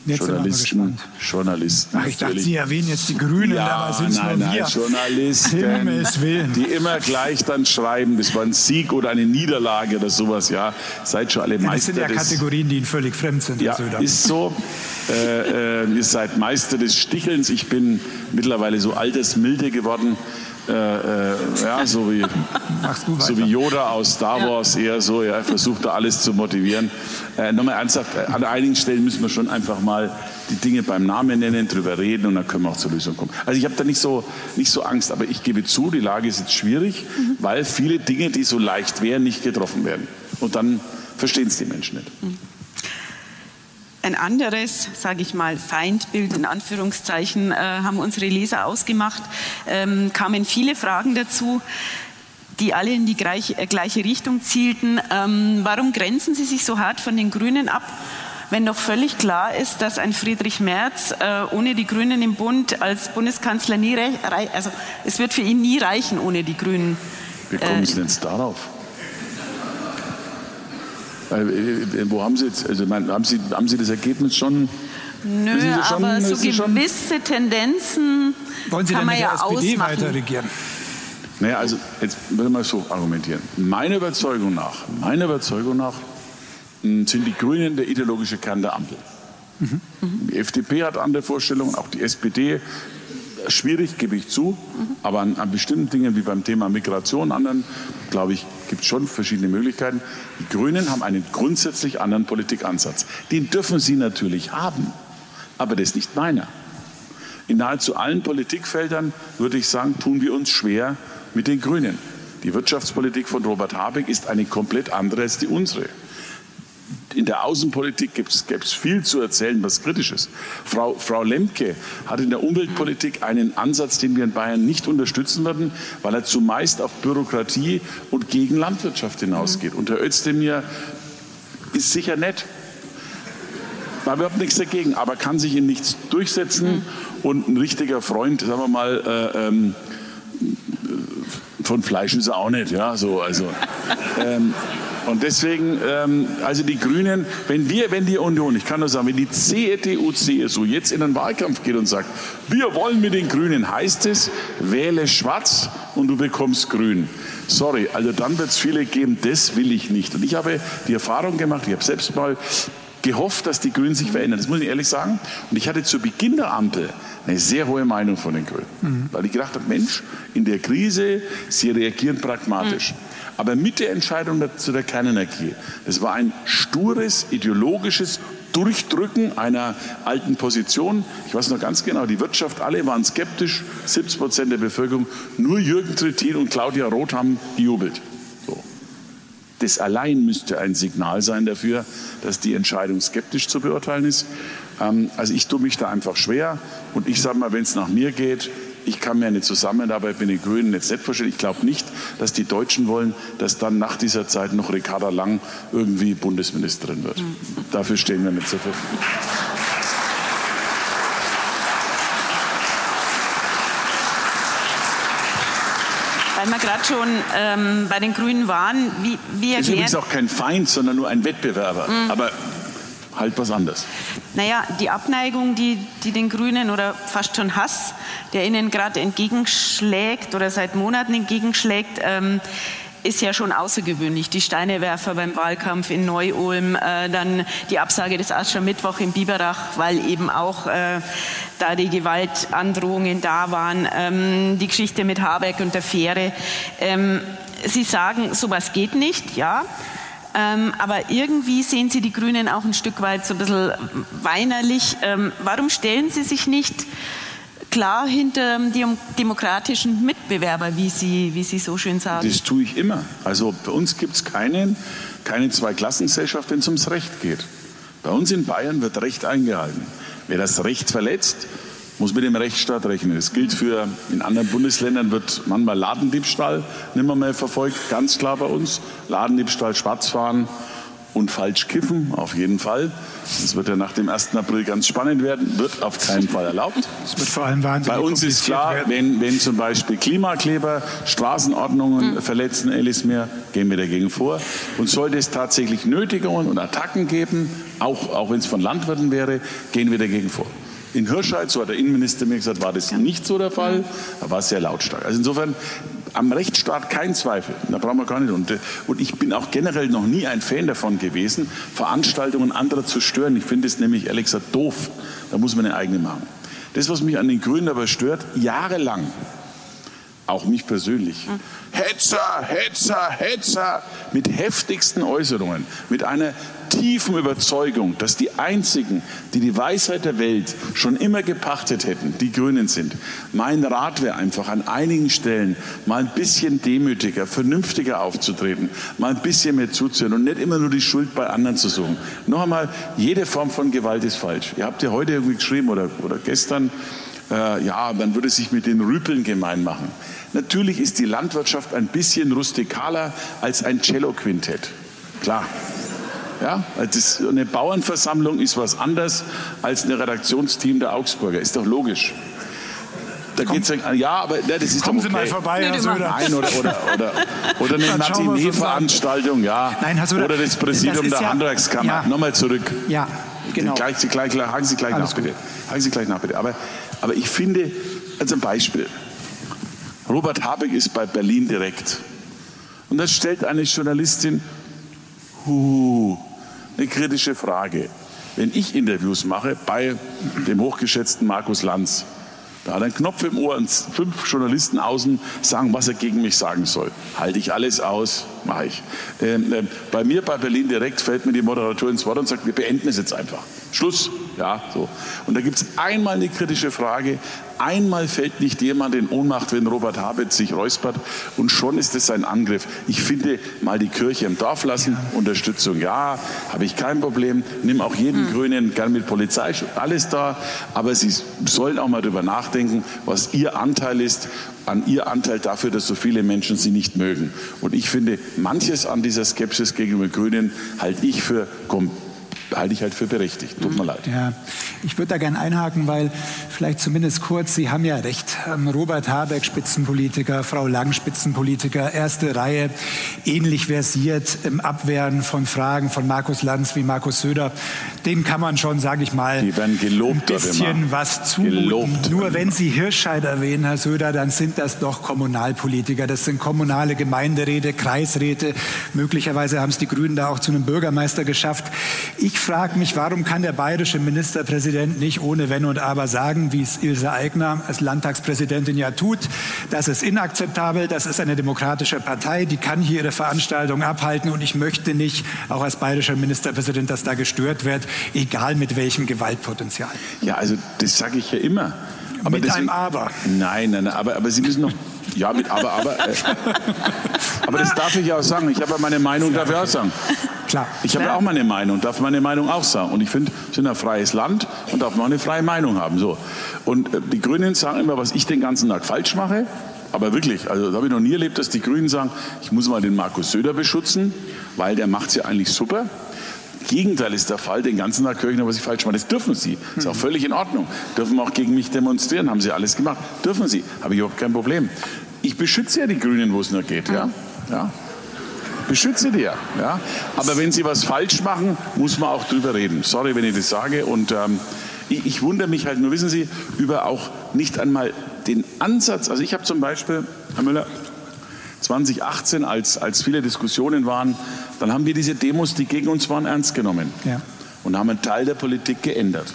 Jetzt Journalisten, Journalisten. Ach, ich dachte, Sie erwähnen jetzt die Grünen, ja, aber sind nein, nur wir. Nein, Journalisten, die immer gleich dann schreiben, das war ein Sieg oder eine Niederlage oder sowas, ja. Seid schon alle ja, Meister. Das sind ja Kategorien, die Ihnen völlig fremd sind. Ja, ist so. Äh, äh, ihr seid Meister des Stichelns. Ich bin mittlerweile so altersmilde geworden. Äh, äh, ja, so wie, so wie Yoda aus Star Wars, eher so, ja, versucht da alles zu motivieren. Äh, Nochmal ernsthaft, äh, an einigen Stellen müssen wir schon einfach mal die Dinge beim Namen nennen, drüber reden und dann können wir auch zur Lösung kommen. Also ich habe da nicht so, nicht so Angst, aber ich gebe zu, die Lage ist jetzt schwierig, mhm. weil viele Dinge, die so leicht wären, nicht getroffen werden. Und dann verstehen es die Menschen nicht. Mhm ein anderes, sage ich mal, Feindbild in Anführungszeichen äh, haben unsere Leser ausgemacht. Ähm, kamen viele Fragen dazu, die alle in die gleiche, äh, gleiche Richtung zielten. Ähm, warum grenzen Sie sich so hart von den Grünen ab? wenn doch völlig klar ist, dass ein Friedrich Merz äh, ohne die Grünen im Bund als Bundeskanzler nie reicht. Also es wird für ihn nie reichen ohne die Grünen. Wie kommen Sie denn darauf? Äh, äh, wo haben Sie jetzt, also haben Sie, haben Sie das Ergebnis schon? Nö, schon, aber so gewisse schon? Tendenzen Wollen Sie kann man ja SPD ausmachen. weiter regieren? Naja, also jetzt will ich mal so argumentieren. Meiner Überzeugung nach, meiner Überzeugung nach hm, sind die Grünen der ideologische Kern der Ampel. Mhm. Die FDP hat andere Vorstellungen, auch die SPD schwierig, gebe ich zu. Aber an, an, bestimmten Dingen wie beim Thema Migration, anderen, glaube ich, gibt es schon verschiedene Möglichkeiten. Die Grünen haben einen grundsätzlich anderen Politikansatz. Den dürfen sie natürlich haben, aber das ist nicht meiner. In nahezu allen Politikfeldern, würde ich sagen, tun wir uns schwer mit den Grünen. Die Wirtschaftspolitik von Robert Habeck ist eine komplett andere als die unsere in der Außenpolitik gibt es viel zu erzählen, was Kritisches. Frau, Frau Lemke hat in der Umweltpolitik einen Ansatz, den wir in Bayern nicht unterstützen würden, weil er zumeist auf Bürokratie und gegen Landwirtschaft hinausgeht. Und Herr Özdemir ist sicher nett. Da habe überhaupt nichts dagegen, aber kann sich in nichts durchsetzen. Und ein richtiger Freund, sagen wir mal, äh, ähm, von Fleisch ist er auch nicht, ja, so, also. ähm, und deswegen, ähm, also die Grünen, wenn wir, wenn die Union, ich kann nur sagen, wenn die CDU, CSU jetzt in den Wahlkampf geht und sagt, wir wollen mit den Grünen, heißt es, wähle schwarz und du bekommst grün. Sorry, also dann wird es viele geben, das will ich nicht. Und ich habe die Erfahrung gemacht, ich habe selbst mal gehofft, dass die Grünen sich verändern. Das muss ich ehrlich sagen. Und ich hatte zu Beginn der Ampel eine sehr hohe Meinung von den Grünen. Mhm. Weil ich gedacht habe, Mensch, in der Krise, sie reagieren pragmatisch. Mhm. Aber mit der Entscheidung zu der Kernenergie, das war ein stures, ideologisches Durchdrücken einer alten Position. Ich weiß noch ganz genau, die Wirtschaft, alle waren skeptisch, 70 Prozent der Bevölkerung. Nur Jürgen Trittin und Claudia Roth haben gejubelt. Das allein müsste ein Signal sein dafür, dass die Entscheidung skeptisch zu beurteilen ist. Ähm, also ich tue mich da einfach schwer und ich sage mal, wenn es nach mir geht, ich kann mir eine Zusammenarbeit mit den Grünen jetzt nicht vorstellen. Ich glaube nicht, dass die Deutschen wollen, dass dann nach dieser Zeit noch Ricarda Lang irgendwie Bundesministerin wird. Mhm. Dafür stehen wir nicht zur Verfügung. Weil wir gerade schon ähm, bei den Grünen waren, wie, wie erklärt... Ist übrigens auch kein Feind, sondern nur ein Wettbewerber. Mhm. Aber halt was anderes. Naja, die Abneigung, die, die den Grünen oder fast schon Hass, der ihnen gerade entgegenschlägt oder seit Monaten entgegenschlägt, ähm, ist ja schon außergewöhnlich. Die Steinewerfer beim Wahlkampf in Neu-Ulm, äh, dann die Absage des Aschermittwoch in Biberach, weil eben auch äh, da die Gewaltandrohungen da waren, ähm, die Geschichte mit Habeck und der Fähre. Ähm, Sie sagen, sowas geht nicht, ja. Ähm, aber irgendwie sehen Sie die Grünen auch ein Stück weit so ein bisschen weinerlich. Ähm, warum stellen Sie sich nicht klar hinter dem demokratischen Mitbewerber, wie Sie, wie Sie so schön sagen? Das tue ich immer. Also bei uns gibt es keine, keine Zweiklassengesellschaft, wenn es ums Recht geht. Bei uns in Bayern wird Recht eingehalten. Wer das Recht verletzt, muss mit dem Rechtsstaat rechnen. Das gilt für, in anderen Bundesländern wird manchmal Ladendiebstahl nimmer mehr verfolgt, ganz klar bei uns. Ladendiebstahl, Schwarzfahren und falsch kiffen, auf jeden Fall. Das wird ja nach dem 1. April ganz spannend werden, wird auf keinen Fall erlaubt. Das wird vor allem wahnsinnig Bei uns ist klar, wenn, wenn zum Beispiel Klimakleber Straßenordnungen mhm. verletzen, Elismeer, gehen wir dagegen vor. Und sollte es tatsächlich Nötigungen und Attacken geben, auch, auch wenn es von Landwirten wäre, gehen wir dagegen vor. In Hirscheid, so hat der Innenminister mir gesagt, war das nicht so der Fall. Da war es sehr lautstark. Also insofern am Rechtsstaat kein Zweifel. Da brauchen wir gar nicht. Und, und ich bin auch generell noch nie ein Fan davon gewesen, Veranstaltungen anderer zu stören. Ich finde es nämlich ehrlich doof. Da muss man eine eigene machen. Das, was mich an den Grünen aber stört, jahrelang, auch mich persönlich. Hetzer, Hetzer, Hetzer, mit heftigsten Äußerungen, mit einer tiefen Überzeugung, dass die einzigen, die die Weisheit der Welt schon immer gepachtet hätten, die Grünen sind. Mein Rat wäre einfach an einigen Stellen mal ein bisschen demütiger, vernünftiger aufzutreten, mal ein bisschen mehr zuzuhören und nicht immer nur die Schuld bei anderen zu suchen. Noch einmal, jede Form von Gewalt ist falsch. Ihr habt ja heute irgendwie geschrieben oder, oder gestern, äh, ja, man würde sich mit den Rüpeln gemein machen. Natürlich ist die Landwirtschaft ein bisschen rustikaler als ein Cello-Quintett. Klar. Ja, das, eine Bauernversammlung ist was anderes als ein Redaktionsteam der Augsburger. Ist doch logisch. Da geht es ja, aber ja, das ist Kommen doch okay. Sie mal vorbei, Herr Söder. Nein, oder, oder, oder, oder eine Matinee-Veranstaltung, ja. Nein, Herr Söder, oder das Präsidium das der ja, Handwerkskammer. Ja. Nochmal zurück. Ja, genau. Gleich, gleich, gleich, haken Sie gleich Alles nach, gut. bitte. Haken Sie gleich nach, bitte. Aber, aber ich finde, also ein Beispiel. Robert Habeck ist bei Berlin direkt. Und da stellt eine Journalistin, hu, eine kritische Frage. Wenn ich Interviews mache bei dem hochgeschätzten Markus Lanz, da hat er einen Knopf im Ohr und fünf Journalisten außen sagen, was er gegen mich sagen soll. Halte ich alles aus, mache ich. Ähm, äh, bei mir bei Berlin direkt fällt mir die Moderatorin ins Wort und sagt, wir beenden es jetzt einfach. Schluss. Ja, so. Und da gibt es einmal eine kritische Frage, einmal fällt nicht jemand in Ohnmacht, wenn Robert Habeck sich räuspert und schon ist es ein Angriff. Ich finde, mal die Kirche im Dorf lassen, Unterstützung ja, habe ich kein Problem, nimm auch jeden mhm. Grünen gern mit Polizei, alles da, aber sie sollen auch mal darüber nachdenken, was ihr Anteil ist an ihr Anteil dafür, dass so viele Menschen sie nicht mögen. Und ich finde, manches an dieser Skepsis gegenüber Grünen halte ich für komplett halte ich halt für berechtigt. Tut mir leid. Ja, ich würde da gerne einhaken, weil vielleicht zumindest kurz, Sie haben ja recht. Ähm, Robert Habeck, Spitzenpolitiker, Frau Lang, Spitzenpolitiker, erste Reihe, ähnlich versiert im Abwehren von Fragen von Markus Lanz wie Markus Söder. Den kann man schon, sage ich mal, Die werden gelobt ein bisschen was zumuten. Gelobt. Nur wenn Sie Hirscheid erwähnen, Herr Söder, dann sind das doch Kommunalpolitiker. Das sind kommunale Gemeinderäte, Kreisräte. Möglicherweise haben es die Grünen da auch zu einem Bürgermeister geschafft. Ich frage mich, warum kann der bayerische Ministerpräsident nicht ohne Wenn und Aber sagen, wie es Ilse Aigner als Landtagspräsidentin ja tut, das ist inakzeptabel, das ist eine demokratische Partei, die kann hier ihre Veranstaltung abhalten und ich möchte nicht, auch als bayerischer Ministerpräsident, dass da gestört wird, egal mit welchem Gewaltpotenzial. Ja, also das sage ich ja immer. Aber mit einem Aber. Nein, nein, nein, aber, aber Sie müssen noch. Ja, mit Aber, aber. Äh, aber das darf ich ja auch sagen. Ich habe ja meine Meinung, darf ich auch sagen. Klar. Ich habe ja auch meine Meinung, darf meine Meinung auch sagen. Und ich finde, wir sind ein freies Land und darf man auch eine freie Meinung haben. So. Und äh, die Grünen sagen immer, was ich den ganzen Tag falsch mache. Aber wirklich, also da habe ich noch nie erlebt, dass die Grünen sagen, ich muss mal den Markus Söder beschützen, weil der macht es ja eigentlich super. Gegenteil ist der Fall. Den ganzen Tag höre ich noch, was ich falsch mache. Das dürfen Sie. Ist auch völlig in Ordnung. Dürfen auch gegen mich demonstrieren. Haben Sie alles gemacht. Dürfen Sie. Habe ich überhaupt kein Problem. Ich beschütze ja die Grünen, wo es nur geht. Ja? Ja. Beschütze die ja. Aber wenn sie was falsch machen, muss man auch drüber reden. Sorry, wenn ich das sage. Und ähm, ich, ich wundere mich halt nur, wissen Sie, über auch nicht einmal den Ansatz. Also ich habe zum Beispiel, Herr Müller, 2018, als, als viele Diskussionen waren, dann haben wir diese Demos, die gegen uns waren, ernst genommen. Ja. Und haben einen Teil der Politik geändert.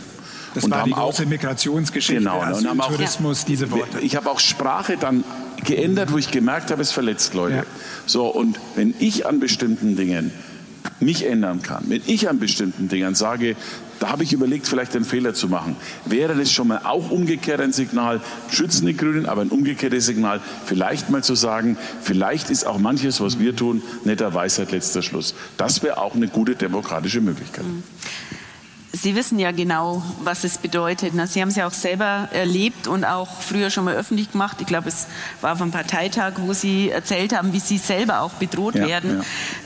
Das und war die große Migrationsgeschichte, Genau, und haben auch- Tourismus, diese Worte. ich habe auch Sprache dann geändert, wo ich gemerkt habe, es verletzt Leute. Ja. So, und wenn ich an bestimmten Dingen mich ändern kann, wenn ich an bestimmten Dingen sage, da habe ich überlegt, vielleicht einen Fehler zu machen, wäre das schon mal auch umgekehrt ein Signal, schützen die Grünen, aber ein umgekehrtes Signal, vielleicht mal zu sagen, vielleicht ist auch manches, was wir tun, netter Weisheit letzter Schluss. Das wäre auch eine gute demokratische Möglichkeit. Sie wissen ja genau, was es bedeutet. Na, Sie haben es ja auch selber erlebt und auch früher schon mal öffentlich gemacht. Ich glaube, es war auf einem Parteitag, wo Sie erzählt haben, wie Sie selber auch bedroht Ja, werden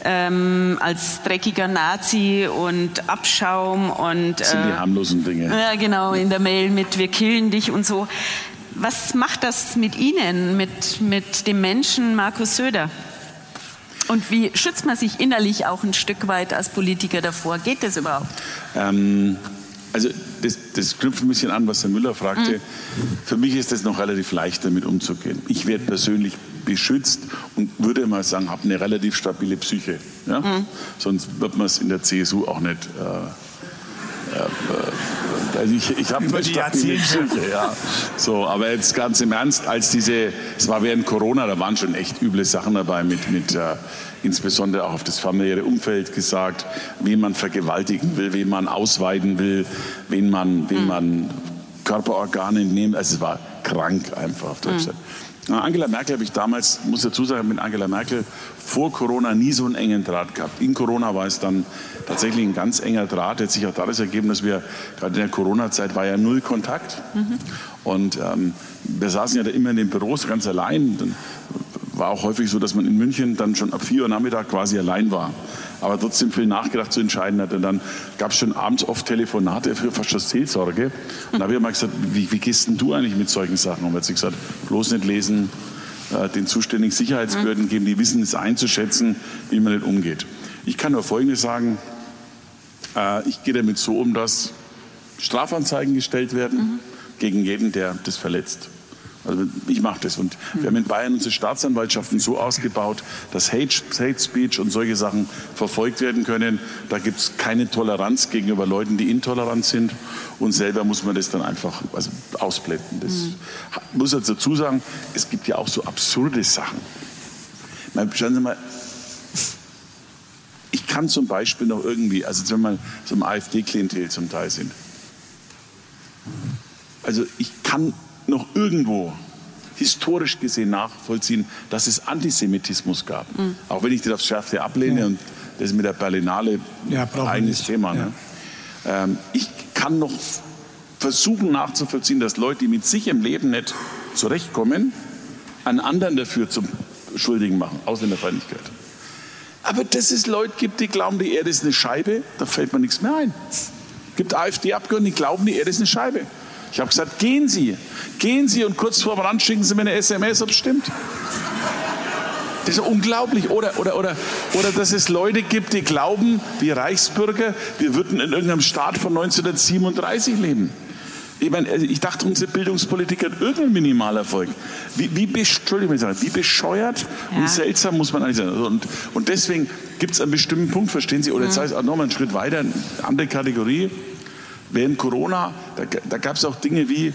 ja. Ähm, als dreckiger Nazi und Abschaum und Das sind die äh, harmlosen Dinge. ja, genau in der Mail mit "Wir killen dich" und so. Was macht das mit Ihnen, mit mit dem Menschen Markus Söder? Und wie schützt man sich innerlich auch ein Stück weit als Politiker davor? Geht das überhaupt? Ähm, also das, das knüpft ein bisschen an, was Herr Müller fragte. Für mich ist es noch relativ leicht, damit umzugehen. Ich werde persönlich beschützt und würde mal sagen, habe eine relativ stabile Psyche. Ja? Sonst wird man es in der CSU auch nicht. Äh, also ich, ich habe Über die Jahrzehnte. Ja. So, aber jetzt ganz im Ernst, als diese, es war während Corona, da waren schon echt üble Sachen dabei mit, mit äh, insbesondere auch auf das familiäre Umfeld gesagt, wen man vergewaltigen will, wen man ausweiden will, wen man, wen man Körperorgane entnehmen. Also es war krank einfach auf Deutsch. gesagt. Angela Merkel habe ich damals, muss dazu sagen, mit Angela Merkel vor Corona nie so einen engen Draht gehabt. In Corona war es dann tatsächlich ein ganz enger Draht. Hat sich auch daraus ergeben, dass wir gerade in der Corona-Zeit war ja null Kontakt. Und ähm, wir saßen ja da immer in den Büros ganz allein. Dann war auch häufig so, dass man in München dann schon ab 4 Uhr Nachmittag quasi allein war. Aber trotzdem viel nachgedacht zu entscheiden hatte. Dann gab es schon abends oft Telefonate für fast schon Seelsorge. Und da habe ich mal gesagt, wie, wie gehst denn du eigentlich mit solchen Sachen? Und hat sie gesagt, bloß nicht lesen, äh, den zuständigen Sicherheitsbehörden geben, die wissen es einzuschätzen, wie man nicht umgeht. Ich kann nur Folgendes sagen. Äh, ich gehe damit so um, dass Strafanzeigen gestellt werden gegen jeden, der das verletzt. Also ich mache das. Und wir haben in Bayern unsere Staatsanwaltschaften so ausgebaut, dass Hate, Hate Speech und solche Sachen verfolgt werden können. Da gibt es keine Toleranz gegenüber Leuten, die intolerant sind. Und selber muss man das dann einfach also ausblenden. Das muss jetzt dazu sagen, es gibt ja auch so absurde Sachen. Mal, schauen Sie mal, ich kann zum Beispiel noch irgendwie, also wenn so im AfD-Klientel zum Teil sind, also ich kann noch irgendwo historisch gesehen nachvollziehen, dass es Antisemitismus gab. Auch wenn ich das aufs Schärfste ablehne und das mit der Berlinale Ja, wir eigenes. Thema. Ne? Ähm, ich kann noch versuchen nachzuvollziehen, dass Leute, die mit sich im Leben nicht zurechtkommen, einen anderen dafür zum Schuldigen machen, Ausländerfeindlichkeit. Aber dass es Leute gibt, die glauben, die Erde ist eine Scheibe, da fällt mir nichts mehr ein. Es gibt AfD-Abgeordnete, die glauben, die Erde ist eine Scheibe. Ich habe gesagt, gehen Sie, gehen Sie und kurz vor dem Rand schicken Sie mir eine SMS, ob es stimmt. Das ist unglaublich. Oder, oder, oder, oder dass es Leute gibt, die glauben, wir Reichsbürger, wir würden in irgendeinem Staat von 1937 leben. Ich, meine, also ich dachte, unsere Bildungspolitik hat irgendeinen Minimalerfolg. Wie, wie, wie bescheuert ja. und seltsam muss man eigentlich sein. Und, und deswegen gibt es einen bestimmten Punkt, verstehen Sie? Oder jetzt heißt auch nochmal einen Schritt weiter, eine andere Kategorie. Während Corona, da, da gab es auch Dinge wie, äh,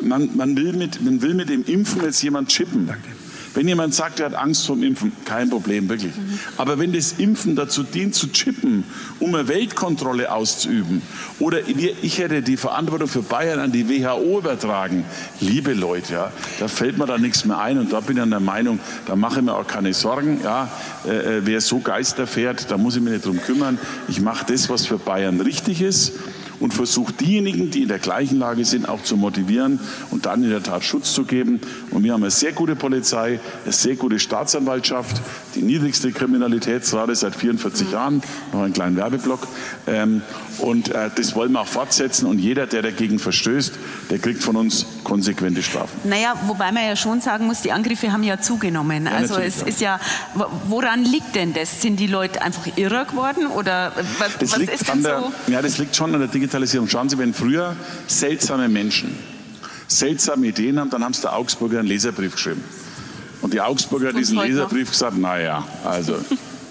man, man, will mit, man will mit dem Impfen jetzt jemand chippen. Danke. Wenn jemand sagt, er hat Angst vom Impfen, kein Problem, wirklich. Mhm. Aber wenn das Impfen dazu dient, zu chippen, um eine Weltkontrolle auszuüben, oder ich hätte die Verantwortung für Bayern an die WHO übertragen, liebe Leute, ja, da fällt mir da nichts mehr ein und da bin ich an der Meinung, da mache ich mir auch keine Sorgen. Ja, äh, äh wer so Geister fährt, da muss ich mich nicht drum kümmern. Ich mache das, was für Bayern richtig ist und versucht diejenigen, die in der gleichen Lage sind, auch zu motivieren und dann in der Tat Schutz zu geben. Und wir haben eine sehr gute Polizei, eine sehr gute Staatsanwaltschaft, die niedrigste Kriminalitätsrate seit 44 Jahren, noch einen kleinen Werbeblock. Ähm, und äh, das wollen wir auch fortsetzen. Und jeder, der dagegen verstößt, der kriegt von uns konsequente Strafen. Naja, wobei man ja schon sagen muss, die Angriffe haben ja zugenommen. Ja, also es ja. ist ja, woran liegt denn das? Sind die Leute einfach irrer geworden oder was, das was liegt ist denn der, so? Ja, das liegt schon an der Digitalisierung. Schauen Sie, wenn früher seltsame Menschen seltsame Ideen haben, dann haben sie der Augsburger einen Leserbrief geschrieben. Und die Augsburger hat diesen Leserbrief noch. gesagt, naja, also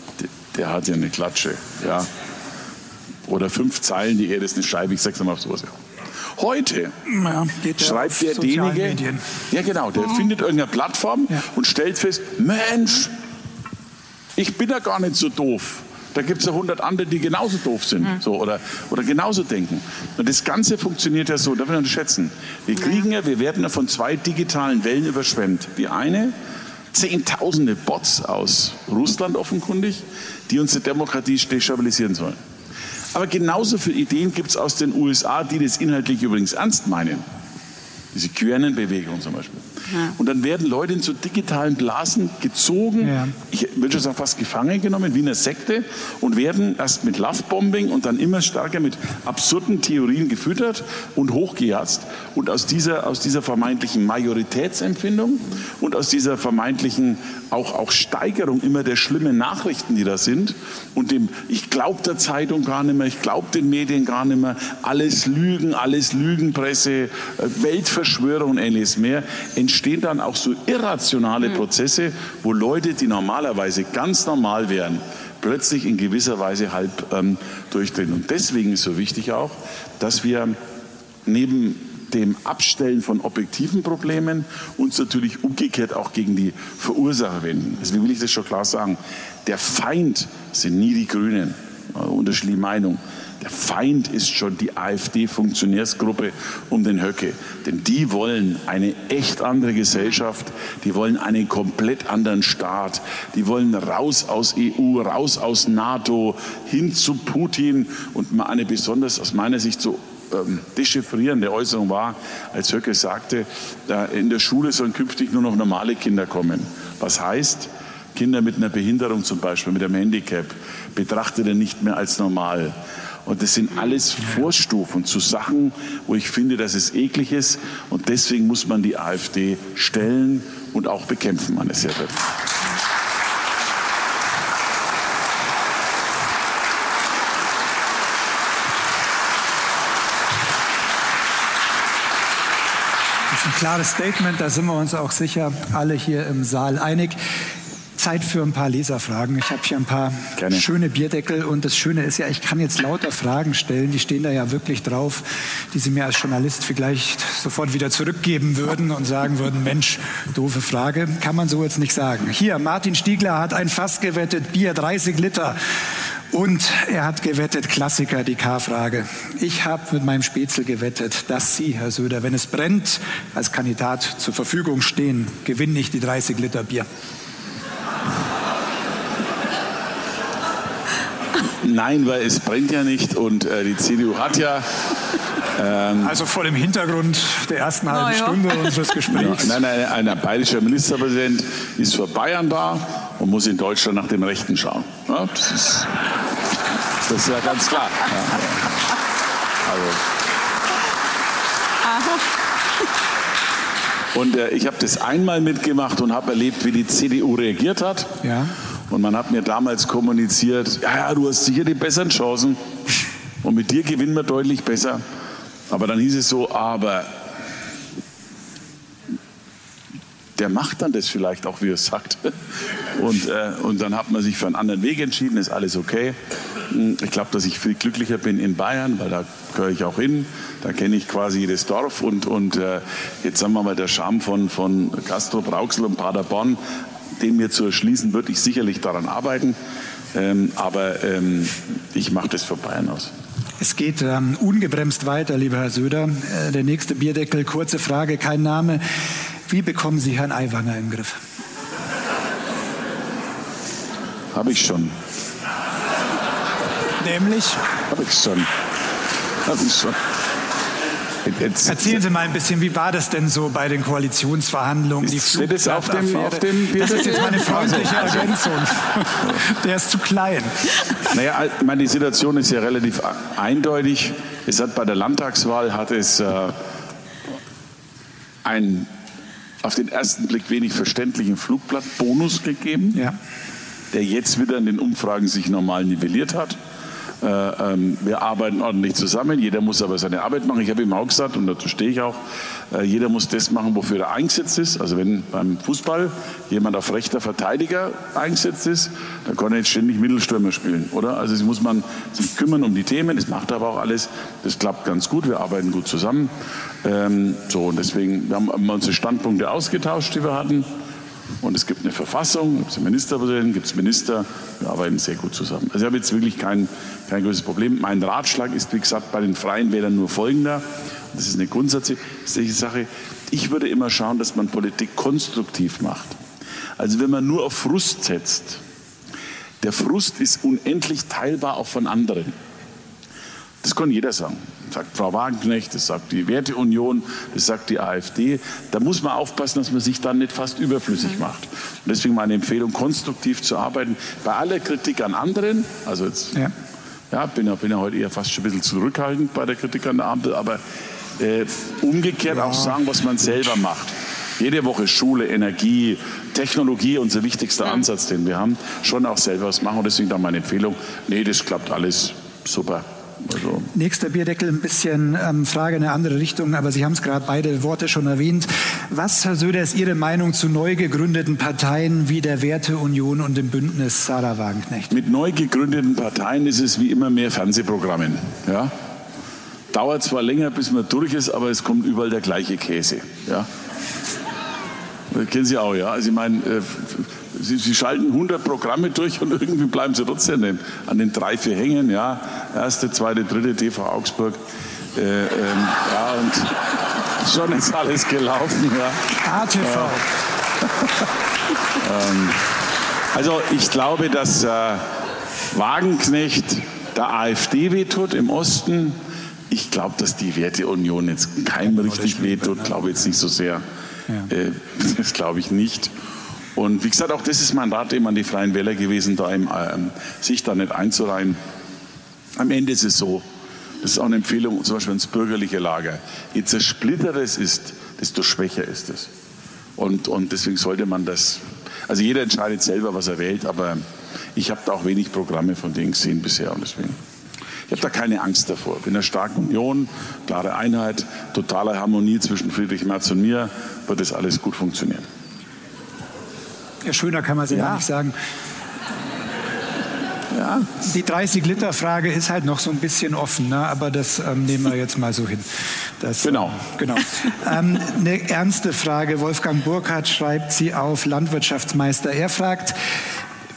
der hat ja eine Klatsche. Ja. Oder fünf Zeilen, die Erde ist eine Scheibe, ich sag's mal auf sowas. Ja. Heute ja, schreibt der derjenige, ja genau, der mhm. findet irgendeine Plattform ja. und stellt fest, Mensch, ich bin ja gar nicht so doof. Da gibt es ja hundert andere, die genauso doof sind mhm. so, oder, oder genauso denken. Und das Ganze funktioniert ja so, darf ich unterschätzen. Wir kriegen ja, wir werden ja von zwei digitalen Wellen überschwemmt. Die eine, Zehntausende Bots aus Russland offenkundig, die unsere Demokratie destabilisieren sollen. Aber genauso viele Ideen gibt es aus den USA, die das inhaltlich übrigens ernst meinen. Diese QAnon-Bewegung zum Beispiel. Ja. Und dann werden Leute in so digitalen Blasen gezogen, ja. ich würde schon sagen fast gefangen genommen, wie eine Sekte, und werden erst mit Lovebombing und dann immer stärker mit absurden Theorien gefüttert und hochgejatzt. Und aus dieser, aus dieser vermeintlichen Majoritätsempfindung und aus dieser vermeintlichen auch, auch Steigerung immer der schlimmen Nachrichten, die da sind, und dem, ich glaube der Zeitung gar nicht mehr, ich glaube den Medien gar nicht mehr, alles Lügen, alles Lügenpresse, äh, Weltverschwörung und ähnliches mehr, entstehen dann auch so irrationale mhm. Prozesse, wo Leute, die normalerweise ganz normal wären, plötzlich in gewisser Weise halb ähm, durchdrehen. Und deswegen ist so wichtig auch, dass wir neben dem Abstellen von objektiven Problemen uns natürlich umgekehrt auch gegen die Verursacher wenden. Deswegen will ich das schon klar sagen. Der Feind sind nie die Grünen, unterschiedliche Meinung. Der Feind ist schon die AfD-Funktionärsgruppe um den Höcke. Denn die wollen eine echt andere Gesellschaft, die wollen einen komplett anderen Staat, die wollen raus aus EU, raus aus NATO, hin zu Putin und mal eine besonders aus meiner Sicht so ähm, dechiffrierende Äußerung war, als Höcke sagte, in der Schule sollen künftig nur noch normale Kinder kommen. Was heißt, Kinder mit einer Behinderung zum Beispiel, mit einem Handicap, betrachtet er nicht mehr als normal. Und das sind alles Vorstufen zu Sachen, wo ich finde, dass es eklig ist. Und deswegen muss man die AfD stellen und auch bekämpfen, meine sehr verehrten. Das ist ein klares Statement, da sind wir uns auch sicher alle hier im Saal einig. Zeit für ein paar Leserfragen. Ich habe hier ein paar Gerne. schöne Bierdeckel und das Schöne ist ja, ich kann jetzt lauter Fragen stellen, die stehen da ja wirklich drauf, die Sie mir als Journalist vielleicht sofort wieder zurückgeben würden und sagen würden, Mensch, doofe Frage, kann man so jetzt nicht sagen. Hier, Martin Stiegler hat ein Fass gewettet, Bier 30 Liter. Und er hat gewettet, Klassiker, die K-Frage. Ich habe mit meinem Spätzle gewettet, dass Sie, Herr Söder, wenn es brennt, als Kandidat zur Verfügung stehen, gewinne ich die 30 Liter Bier. Nein, weil es brennt ja nicht und äh, die CDU hat ja. Ähm, also vor dem Hintergrund der ersten halben ja. Stunde unseres Gesprächs. nein, nein, ein bayerischer Ministerpräsident ist für Bayern da und muss in Deutschland nach dem Rechten schauen. Ja, das, ist, das ist ja ganz klar. Ja, also. Und äh, ich habe das einmal mitgemacht und habe erlebt, wie die CDU reagiert hat. Ja. Und man hat mir damals kommuniziert, ja, ja, du hast sicher die besseren Chancen und mit dir gewinnen wir deutlich besser. Aber dann hieß es so, aber der macht dann das vielleicht auch, wie er es sagt. Und, äh, und dann hat man sich für einen anderen Weg entschieden, ist alles okay. Ich glaube, dass ich viel glücklicher bin in Bayern, weil da gehöre ich auch hin. Da kenne ich quasi jedes Dorf. Und, und äh, jetzt sagen wir mal, der Charme von, von Castro, Brauxel und Paderborn, den mir zu erschließen, würde ich sicherlich daran arbeiten. Ähm, aber ähm, ich mache das für Bayern aus. Es geht ähm, ungebremst weiter, lieber Herr Söder. Äh, der nächste Bierdeckel, kurze Frage, kein Name. Wie bekommen Sie Herrn Aiwanger im Griff? Habe ich schon. Nämlich? Habe ich schon. Habe ich schon. Jetzt, Erzählen Sie mal ein bisschen, wie war das denn so bei den Koalitionsverhandlungen? Die steht es auf dem, auf dem Das ist jetzt meine freundliche Ergänzung. Der ist zu klein. Naja, meine, die Situation ist ja relativ eindeutig. Es hat bei der Landtagswahl hat es äh, ein auf den ersten Blick wenig verständlichen Flugblattbonus gegeben, ja. der jetzt wieder in den Umfragen sich normal nivelliert hat. Äh, ähm, wir arbeiten ordentlich zusammen. Jeder muss aber seine Arbeit machen. Ich habe ihm auch gesagt, und dazu stehe ich auch, äh, jeder muss das machen, wofür er eingesetzt ist. Also wenn beim Fußball jemand auf rechter Verteidiger eingesetzt ist, dann kann er jetzt ständig Mittelstürmer spielen, oder? Also es muss man sich kümmern um die Themen. Das macht aber auch alles. Das klappt ganz gut. Wir arbeiten gut zusammen. Ähm, so, und deswegen haben wir unsere Standpunkte ausgetauscht, die wir hatten. Und es gibt eine Verfassung, gibt es einen Ministerpräsidenten, gibt es Minister, wir arbeiten sehr gut zusammen. Also ich habe jetzt wirklich kein, kein größeres Problem. Mein Ratschlag ist, wie gesagt, bei den Freien Wählern nur folgender. Das ist eine grundsätzliche Sache. Ich würde immer schauen, dass man Politik konstruktiv macht. Also wenn man nur auf Frust setzt, der Frust ist unendlich teilbar auch von anderen. Das kann jeder sagen. Das sagt Frau Wagenknecht, das sagt die Werteunion, das sagt die AfD. Da muss man aufpassen, dass man sich dann nicht fast überflüssig macht. Und deswegen meine Empfehlung, konstruktiv zu arbeiten. Bei aller Kritik an anderen, also jetzt, ja, ja bin, ja, bin ja heute eher fast schon ein bisschen zurückhaltend bei der Kritik an der Ampel, aber äh, umgekehrt ja. auch sagen, was man selber macht. Jede Woche Schule, Energie, Technologie, unser wichtigster ja. Ansatz, den wir haben, schon auch selber was machen. Und deswegen dann meine Empfehlung, nee, das klappt alles super. Also. Nächster Bierdeckel, ein bisschen ähm, Frage in eine andere Richtung, aber Sie haben es gerade beide Worte schon erwähnt. Was, Herr Söder, ist Ihre Meinung zu neu gegründeten Parteien wie der Werteunion und dem Bündnis Sarah Wagenknecht? Mit neu gegründeten Parteien ist es wie immer mehr Fernsehprogrammen. Ja? Dauert zwar länger, bis man durch ist, aber es kommt überall der gleiche Käse. Ja? Kennen Sie auch, ja? Also ich meine, äh, Sie, Sie, schalten 100 Programme durch und irgendwie bleiben Sie trotzdem an den, drei, vier hängen. Ja, erste, zweite, dritte TV Augsburg. Äh, ähm, ja, und schon ist alles gelaufen. Ja. ATV. ähm, also ich glaube, dass äh, Wagenknecht der AfD wehtut im Osten. Ich glaube, dass die Werteunion jetzt keinem richtig wehtut. Glaube jetzt nicht so sehr. Ja. Äh, das glaube ich nicht. Und wie gesagt, auch das ist mein Rat eben an die Freien Wähler gewesen, da im, ähm, sich da nicht einzureihen. Am Ende ist es so, das ist auch eine Empfehlung zum Beispiel ins bürgerliche Lager. Je zersplitterter es ist, desto schwächer ist es. Und, und deswegen sollte man das, also jeder entscheidet selber, was er wählt, aber ich habe da auch wenig Programme von denen gesehen bisher und deswegen. Ich habe da keine Angst davor. Ich bin einer starken Union, klare Einheit, totale Harmonie zwischen Friedrich Merz und mir, wird das alles gut funktionieren. Ja, schöner kann man es ja. ja nicht sagen. Ja, die 30-Liter-Frage ist halt noch so ein bisschen offen, ne? aber das ähm, nehmen wir jetzt mal so hin. Das, genau. Ähm, genau. ähm, eine ernste Frage. Wolfgang Burkhardt schreibt sie auf Landwirtschaftsmeister. Er fragt,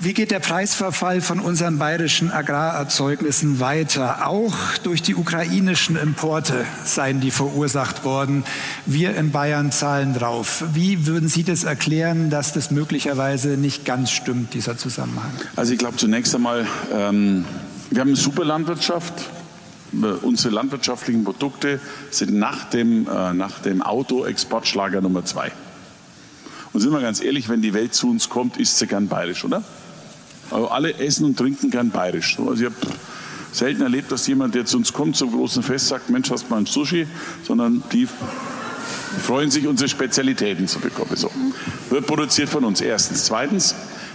wie geht der Preisverfall von unseren bayerischen Agrarerzeugnissen weiter? Auch durch die ukrainischen Importe seien die verursacht worden. Wir in Bayern zahlen drauf. Wie würden Sie das erklären, dass das möglicherweise nicht ganz stimmt, dieser Zusammenhang? Also ich glaube zunächst einmal, ähm, wir haben eine super Landwirtschaft. Äh, unsere landwirtschaftlichen Produkte sind nach dem, äh, nach dem Auto Exportschlager Nummer zwei. Und sind wir ganz ehrlich, wenn die Welt zu uns kommt, isst sie gern bayerisch, oder? Also alle essen und trinken gern bayerisch. Also ich habe selten erlebt, dass jemand, der zu uns kommt zum großen Fest, sagt, Mensch, hast mal ein Sushi, sondern die freuen sich, unsere Spezialitäten zu bekommen. So. Wird produziert von uns erstens. Zweitens,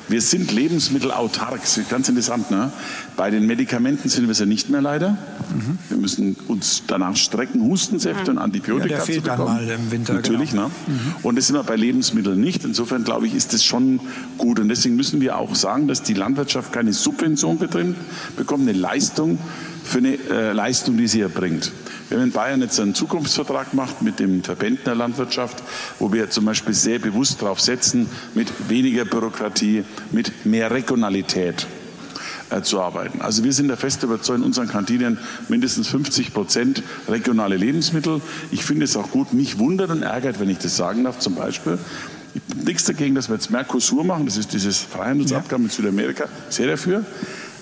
wir sind lebensmittelautark. Das ist ganz interessant. Ne? Bei den Medikamenten sind wir es ja nicht mehr leider. Mhm. Wir müssen uns danach strecken, Hustensäfte mhm. und Antibiotika ja, der zu bekommen. Dann mal im Winter, Natürlich. Genau. Ne? Mhm. Und das sind wir bei Lebensmitteln nicht. Insofern glaube ich, ist das schon gut. Und deswegen müssen wir auch sagen, dass die Landwirtschaft keine Subvention bekommt, eine Leistung für eine äh, Leistung, die sie erbringt. Haben in Bayern jetzt einen Zukunftsvertrag gemacht mit dem Verbänden der Landwirtschaft, wo wir zum Beispiel sehr bewusst darauf setzen, mit weniger Bürokratie, mit mehr Regionalität äh, zu arbeiten. Also wir sind der fest überzeugt, in unseren Kantinen mindestens 50 Prozent regionale Lebensmittel. Ich finde es auch gut, mich wundert und ärgert, wenn ich das sagen darf, zum Beispiel, ich nichts dagegen, dass wir jetzt Mercosur machen, das ist dieses Freihandelsabkommen mit Südamerika, sehr dafür.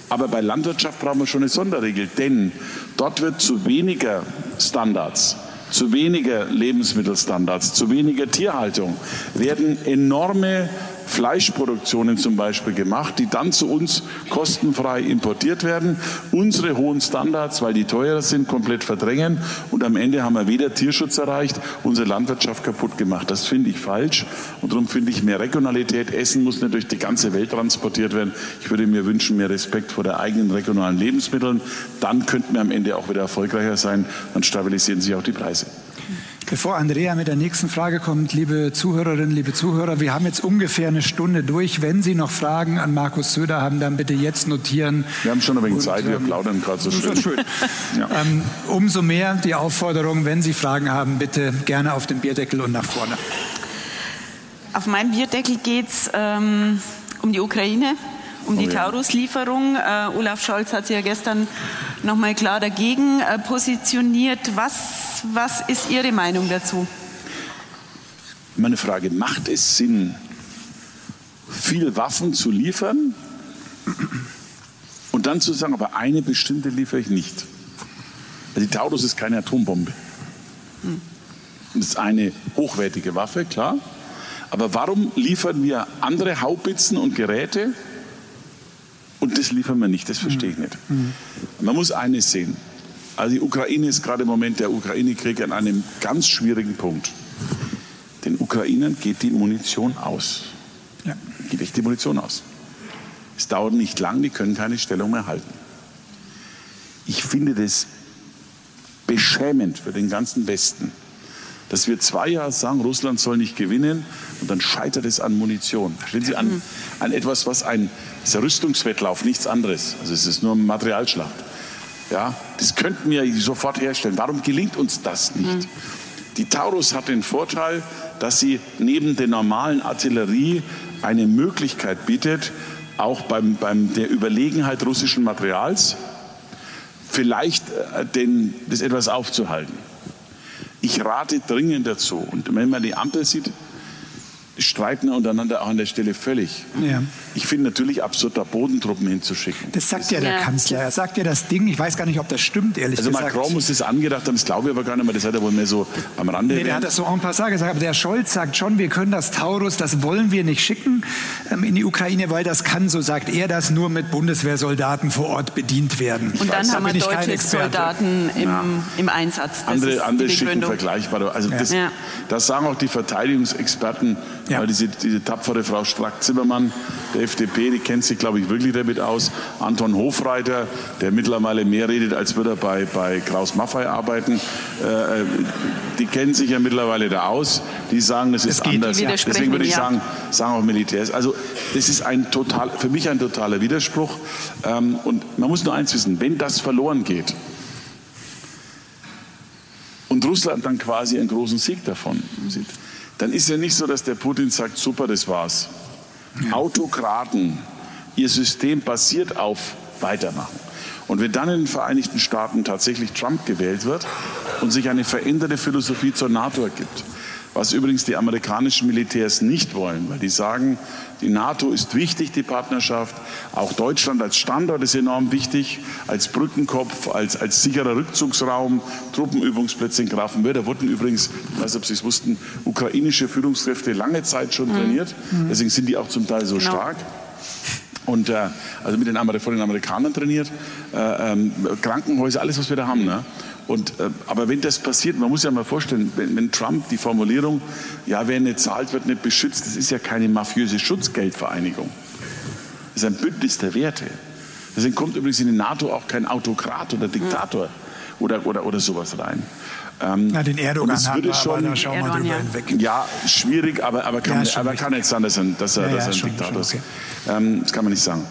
Aber bei Landwirtschaft brauchen wir schon eine Sonderregel, denn dort wird zu weniger Standards, zu weniger Lebensmittelstandards, zu weniger Tierhaltung werden enorme Fleischproduktionen zum Beispiel gemacht, die dann zu uns kostenfrei importiert werden, unsere hohen Standards, weil die teurer sind, komplett verdrängen und am Ende haben wir weder Tierschutz erreicht, unsere Landwirtschaft kaputt gemacht. Das finde ich falsch und darum finde ich mehr Regionalität. Essen muss nicht durch die ganze Welt transportiert werden. Ich würde mir wünschen, mehr Respekt vor der eigenen regionalen Lebensmitteln. Dann könnten wir am Ende auch wieder erfolgreicher sein. Dann stabilisieren sich auch die Preise. Bevor Andrea mit der nächsten Frage kommt, liebe Zuhörerinnen, liebe Zuhörer, wir haben jetzt ungefähr eine Stunde durch. Wenn Sie noch Fragen an Markus Söder haben, dann bitte jetzt notieren. Wir haben schon ein wenig Und, Zeit, wir ähm, plaudern gerade so schön. schön. ja. ähm, umso mehr die Aufforderung, wenn Sie Fragen haben, bitte gerne auf den Bierdeckel und nach vorne. Auf meinem Bierdeckel geht es ähm, um die Ukraine um die Taurus-Lieferung. Äh, Olaf Scholz hat sich ja gestern noch mal klar dagegen äh, positioniert. Was, was ist Ihre Meinung dazu? Meine Frage, macht es Sinn, viel Waffen zu liefern und dann zu sagen, aber eine bestimmte liefere ich nicht? Also die Taurus ist keine Atombombe. Hm. Das ist eine hochwertige Waffe, klar. Aber warum liefern wir andere Haubitzen und Geräte und das liefern wir nicht, das verstehe ich nicht. Man muss eines sehen. Also die Ukraine ist gerade im Moment der Ukraine-Krieg an einem ganz schwierigen Punkt. Den Ukrainern geht die Munition aus. Ja. Geht echt die Munition aus. Es dauert nicht lang, die können keine Stellung mehr halten. Ich finde das beschämend für den ganzen Westen, dass wir zwei Jahre sagen, Russland soll nicht gewinnen und dann scheitert es an Munition. Verstehen Sie, an, an etwas, was ein, ist ein Rüstungswettlauf, nichts anderes. Also es ist nur Materialschlacht. Ja, das könnten wir sofort herstellen. Warum gelingt uns das nicht? Mhm. Die Taurus hat den Vorteil, dass sie neben der normalen Artillerie eine Möglichkeit bietet, auch beim, beim der Überlegenheit russischen Materials vielleicht äh, den, das etwas aufzuhalten. Ich rate dringend dazu. Und wenn man die Ampel sieht, streiten untereinander auch an der Stelle völlig. Ja. Ich finde natürlich absurd, da Bodentruppen hinzuschicken. Das sagt ja der ja. Kanzler. Er sagt ja das Ding, ich weiß gar nicht, ob das stimmt, ehrlich also gesagt. Also Macron muss das angedacht haben, das glaube ich aber gar nicht mehr, das hat er wohl mehr so am Rande nee, der hat das so en passant gesagt, aber der Scholz sagt schon, wir können das Taurus, das wollen wir nicht schicken ähm, in die Ukraine, weil das kann, so sagt er das, nur mit Bundeswehrsoldaten vor Ort bedient werden. Und dann haben wir deutsche Soldaten im, ja. im Einsatz. Das andere andere schicken vergleichbare. Also das, das sagen auch die Verteidigungsexperten, ja. Weil diese, diese tapfere Frau Strack-Zimmermann der FDP, die kennt sich, glaube ich, wirklich damit aus. Anton Hofreiter, der mittlerweile mehr redet, als würde er bei, bei Kraus Maffei arbeiten. Äh, die kennen sich ja mittlerweile da aus. Die sagen, das ist anders. Deswegen würde ich sagen, sagen auch Militärs. Also das ist ein total, für mich ein totaler Widerspruch. Ähm, und man muss nur eins wissen, wenn das verloren geht, und Russland dann quasi einen großen Sieg davon sieht, dann ist ja nicht so, dass der Putin sagt, super, das war's. Ja. Autokraten, ihr System basiert auf Weitermachen. Und wenn dann in den Vereinigten Staaten tatsächlich Trump gewählt wird und sich eine veränderte Philosophie zur NATO ergibt, Was übrigens die amerikanischen Militärs nicht wollen, weil die sagen, die NATO ist wichtig, die Partnerschaft. Auch Deutschland als Standort ist enorm wichtig, als Brückenkopf, als, als sicherer Rückzugsraum, Truppenübungsplätze in Grafenwöhr. Da wurden übrigens, ich weiß nicht, ob Sie es wussten, ukrainische Führungskräfte lange Zeit schon mhm. trainiert. Mhm. Deswegen sind die auch zum Teil so genau. stark und äh, also mit den, von den Amerikanern trainiert, äh, ähm, Krankenhäuser, alles, was wir da haben. Ne? Und, äh, aber wenn das passiert, man muss ja mal vorstellen, wenn, wenn, Trump die Formulierung, ja, wer nicht zahlt, wird nicht beschützt, das ist ja keine mafiöse Schutzgeldvereinigung. Das ist ein Bündnis der Werte. Deswegen kommt übrigens in die NATO auch kein Autokrat oder Diktator mhm. oder, oder, oder sowas rein. Ähm, ja, den Erdogan und es würde schon, da schauen wir drüber ja. hinweg. Ja, schwierig, aber, aber kann, ja, aber kann nicht sein, dass er, dass er, ja, dass er ein schon, Diktator ist. Okay. Ähm, das kann man nicht sagen.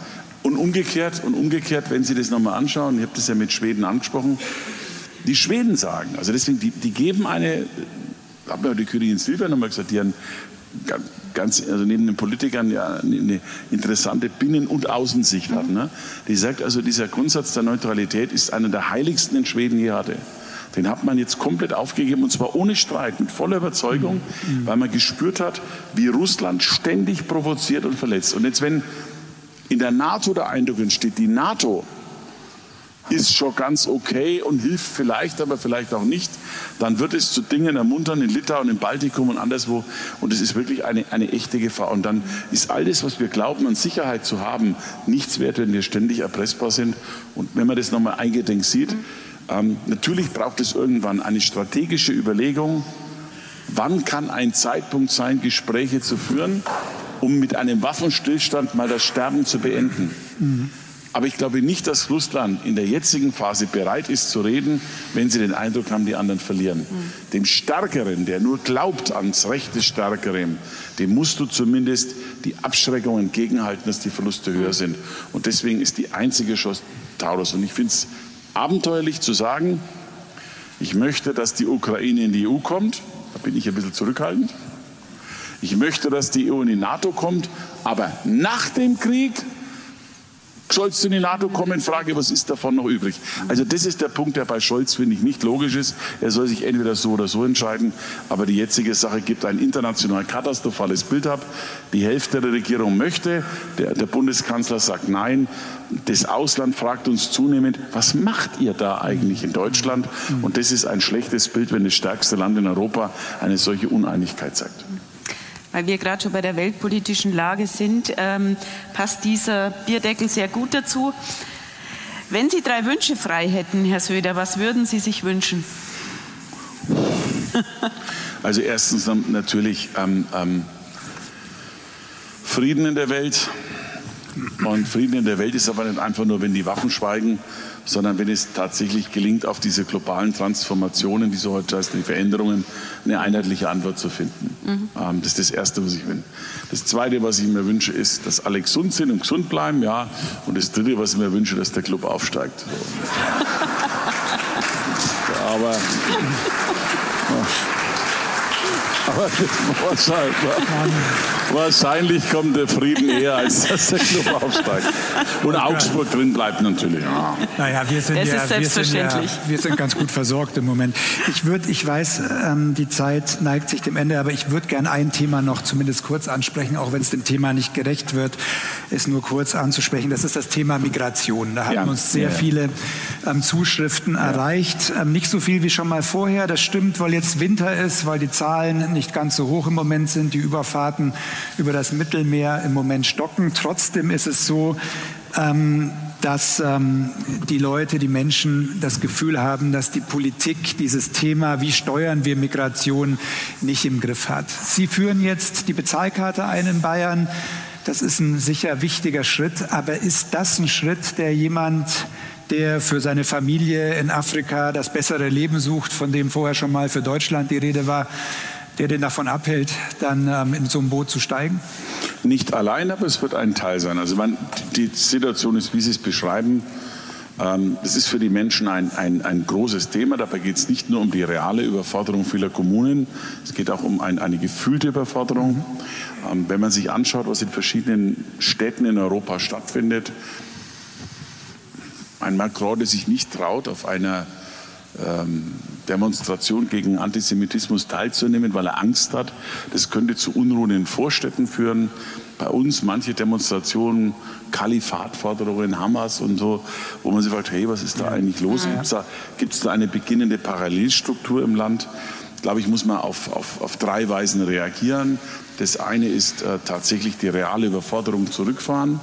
Und umgekehrt, und umgekehrt, wenn Sie das nochmal anschauen, ich habe das ja mit Schweden angesprochen, die Schweden sagen, also deswegen, die, die geben eine, habe ja die Königin Silvia nochmal gesagt, die haben ganz, also neben den Politikern ja eine interessante Binnen- und Außensicht hat. Ne? Die sagt also, dieser Grundsatz der Neutralität ist einer der heiligsten, den Schweden je hatte. Den hat man jetzt komplett aufgegeben und zwar ohne Streit, mit voller Überzeugung, weil man gespürt hat, wie Russland ständig provoziert und verletzt. Und jetzt, wenn in der NATO der Eindruck entsteht, die NATO ist schon ganz okay und hilft vielleicht, aber vielleicht auch nicht, dann wird es zu Dingen ermuntern in Litauen, im Baltikum und anderswo. Und es ist wirklich eine, eine echte Gefahr. Und dann ist alles, was wir glauben, an Sicherheit zu haben, nichts wert, wenn wir ständig erpressbar sind. Und wenn man das nochmal eingedenk sieht, ähm, natürlich braucht es irgendwann eine strategische Überlegung, wann kann ein Zeitpunkt sein, Gespräche zu führen, um mit einem Waffenstillstand mal das Sterben zu beenden. Mhm. Aber ich glaube nicht, dass Russland in der jetzigen Phase bereit ist zu reden, wenn sie den Eindruck haben, die anderen verlieren. Mhm. Dem Stärkeren, der nur glaubt ans Recht des Stärkeren, dem musst du zumindest die Abschreckung entgegenhalten, dass die Verluste höher sind. Und deswegen ist die einzige Chance Taurus. Und ich finde es abenteuerlich zu sagen, ich möchte, dass die Ukraine in die EU kommt. Da bin ich ein bisschen zurückhaltend. Ich möchte, dass die EU in die NATO kommt, aber nach dem Krieg Scholz in die NATO kommen, frage, was ist davon noch übrig? Also das ist der Punkt, der bei Scholz, finde ich, nicht logisch ist. Er soll sich entweder so oder so entscheiden. Aber die jetzige Sache gibt ein international katastrophales Bild ab. Die Hälfte der Regierung möchte, der, der Bundeskanzler sagt nein. Das Ausland fragt uns zunehmend, was macht ihr da eigentlich in Deutschland? Und das ist ein schlechtes Bild, wenn das stärkste Land in Europa eine solche Uneinigkeit zeigt weil wir gerade schon bei der weltpolitischen Lage sind, ähm, passt dieser Bierdeckel sehr gut dazu. Wenn Sie drei Wünsche frei hätten, Herr Söder, was würden Sie sich wünschen? Also erstens natürlich ähm, ähm, Frieden in der Welt. Und Frieden in der Welt ist aber nicht einfach nur, wenn die Waffen schweigen, sondern wenn es tatsächlich gelingt, auf diese globalen Transformationen, diese heute heißt, die Veränderungen, eine einheitliche Antwort zu finden. Mhm. Ähm, das ist das Erste, was ich will. Das Zweite, was ich mir wünsche, ist, dass alle gesund sind und gesund bleiben, ja. Und das Dritte, was ich mir wünsche, dass der Club aufsteigt. So. aber aber wahrscheinlich, wahrscheinlich kommt der Frieden eher, als dass der Club aufsteigt. Und Augsburg drin bleibt natürlich. Ja. Naja, wir sind, ja, ist selbstverständlich. Wir sind, ja, wir sind ganz gut versorgt im Moment. Ich würde, ich weiß, ähm, die Zeit neigt sich dem Ende, aber ich würde gerne ein Thema noch zumindest kurz ansprechen, auch wenn es dem Thema nicht gerecht wird, es nur kurz anzusprechen. Das ist das Thema Migration. Da haben ja. uns sehr viele ähm, Zuschriften erreicht. Ähm, nicht so viel wie schon mal vorher. Das stimmt, weil jetzt Winter ist, weil die Zahlen nicht ganz so hoch im Moment sind. Die Überfahrten über das Mittelmeer im Moment stocken. Trotzdem ist es so, ähm, dass ähm, die Leute, die Menschen das Gefühl haben, dass die Politik dieses Thema, wie steuern wir Migration, nicht im Griff hat. Sie führen jetzt die Bezahlkarte ein in Bayern. Das ist ein sicher wichtiger Schritt. Aber ist das ein Schritt, der jemand der für seine Familie in Afrika das bessere Leben sucht, von dem vorher schon mal für Deutschland die Rede war, der den davon abhält, dann ähm, in so ein Boot zu steigen? Nicht allein, aber es wird ein Teil sein. Also man, die Situation ist, wie Sie es beschreiben, ähm, es ist für die Menschen ein, ein, ein großes Thema. Dabei geht es nicht nur um die reale Überforderung vieler Kommunen, es geht auch um ein, eine gefühlte Überforderung. Ähm, wenn man sich anschaut, was in verschiedenen Städten in Europa stattfindet, ein Macron, der sich nicht traut, auf einer ähm, Demonstration gegen Antisemitismus teilzunehmen, weil er Angst hat. Das könnte zu Unruhen in Vorstädten führen. Bei uns manche Demonstrationen, Kalifatforderungen, Hamas und so, wo man sich fragt, hey, was ist da eigentlich los? Gibt es da, gibt's da eine beginnende Parallelstruktur im Land? glaube ich, muss man auf, auf, auf drei Weisen reagieren. Das eine ist äh, tatsächlich die reale Überforderung zurückfahren.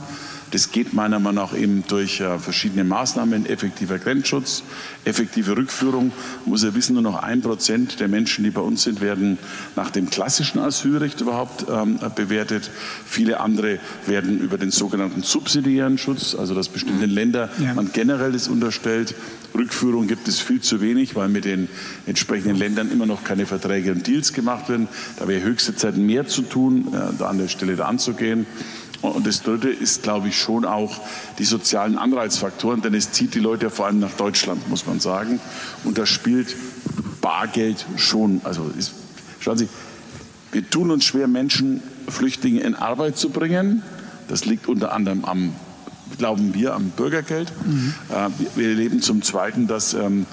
Das geht meiner Meinung nach eben durch äh, verschiedene Maßnahmen, effektiver Grenzschutz, effektive Rückführung. Man muss ja wissen, nur noch ein Prozent der Menschen, die bei uns sind, werden nach dem klassischen Asylrecht überhaupt ähm, bewertet. Viele andere werden über den sogenannten subsidiären Schutz, also dass bestimmte Länder ja. man generell das unterstellt. Rückführung gibt es viel zu wenig, weil mit den entsprechenden Ländern immer noch keine Verträge und Deals gemacht werden. Da wäre höchste Zeit mehr zu tun, äh, da an der Stelle da anzugehen. Und das Dritte ist, glaube ich, schon auch die sozialen Anreizfaktoren, denn es zieht die Leute vor allem nach Deutschland, muss man sagen. Und da spielt Bargeld schon. Also ist, schauen Sie, wir tun uns schwer, Menschen, Flüchtlinge in Arbeit zu bringen. Das liegt unter anderem am, glauben wir, am Bürgergeld. Mhm. Äh, wir erleben zum Zweiten, dass ähm,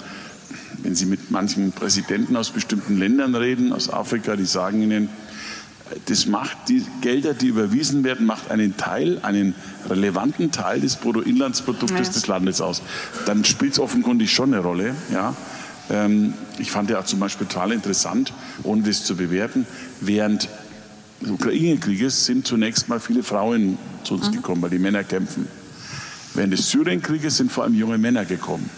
wenn Sie mit manchen Präsidenten aus bestimmten Ländern reden, aus Afrika, die sagen Ihnen, das macht die Gelder, die überwiesen werden, macht einen Teil, einen relevanten Teil des Bruttoinlandsproduktes ja. des Landes aus. Dann spielt es offenkundig schon eine Rolle. Ja. Ähm, ich fand ja auch zum Beispiel total interessant, ohne das zu bewerten, während des Ukraine-Krieges sind zunächst mal viele Frauen zu uns mhm. gekommen, weil die Männer kämpfen. Während des Syrien-Krieges sind vor allem junge Männer gekommen.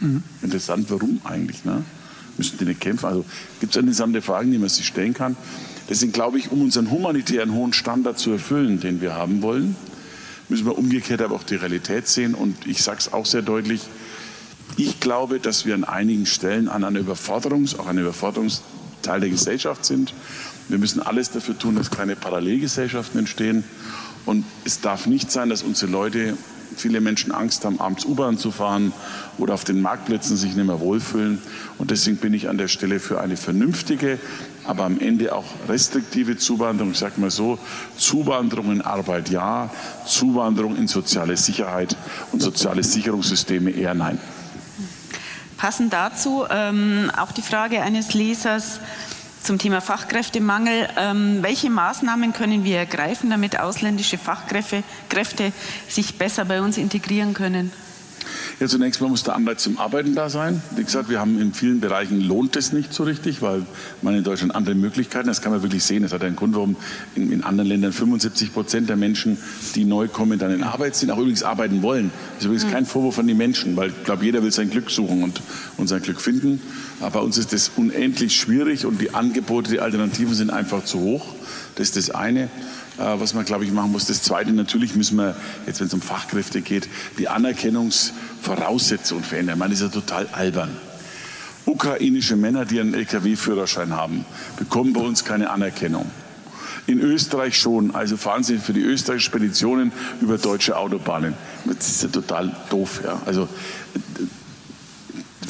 Mhm. Interessant, warum eigentlich? Ne? Müssen die nicht kämpfen? Also gibt es interessante Fragen, die man sich stellen kann. Deswegen glaube ich, um unseren humanitären hohen Standard zu erfüllen, den wir haben wollen, müssen wir umgekehrt aber auch die Realität sehen. Und ich sage es auch sehr deutlich, ich glaube, dass wir an einigen Stellen an einer Überforderung, auch einer Überforderungsteil der Gesellschaft sind. Wir müssen alles dafür tun, dass keine Parallelgesellschaften entstehen. Und es darf nicht sein, dass unsere Leute viele Menschen Angst haben, abends U-Bahn zu fahren oder auf den Marktplätzen sich nicht mehr wohlfühlen. Und deswegen bin ich an der Stelle für eine vernünftige, aber am Ende auch restriktive Zuwanderung. Ich sage mal so, Zuwanderung in Arbeit ja, Zuwanderung in soziale Sicherheit und soziale Sicherungssysteme eher nein. Passend dazu ähm, auch die Frage eines Lesers, zum Thema Fachkräftemangel. Ähm, welche Maßnahmen können wir ergreifen, damit ausländische Fachkräfte Kräfte sich besser bei uns integrieren können? Ja, zunächst mal muss der Anreiz zum Arbeiten da sein. Wie gesagt, wir haben in vielen Bereichen lohnt es nicht so richtig, weil man in Deutschland andere Möglichkeiten, das kann man wirklich sehen. Das hat einen Grund, warum in, in anderen Ländern 75 Prozent der Menschen, die neu kommen, dann in Arbeit sind, auch übrigens arbeiten wollen. Das ist übrigens mhm. kein Vorwurf an die Menschen, weil ich glaube, jeder will sein Glück suchen und, und sein Glück finden. Aber bei uns ist das unendlich schwierig und die Angebote, die Alternativen sind einfach zu hoch. Das ist das eine. Äh, was man, glaube ich, machen muss. Das Zweite, natürlich müssen wir, jetzt wenn es um Fachkräfte geht, die Anerkennungsvoraussetzungen verändern. Man ist ja total albern. Ukrainische Männer, die einen Lkw-Führerschein haben, bekommen bei uns keine Anerkennung. In Österreich schon. Also fahren Sie für die österreichischen Speditionen über deutsche Autobahnen. Das ist ja total doof. Ja. Also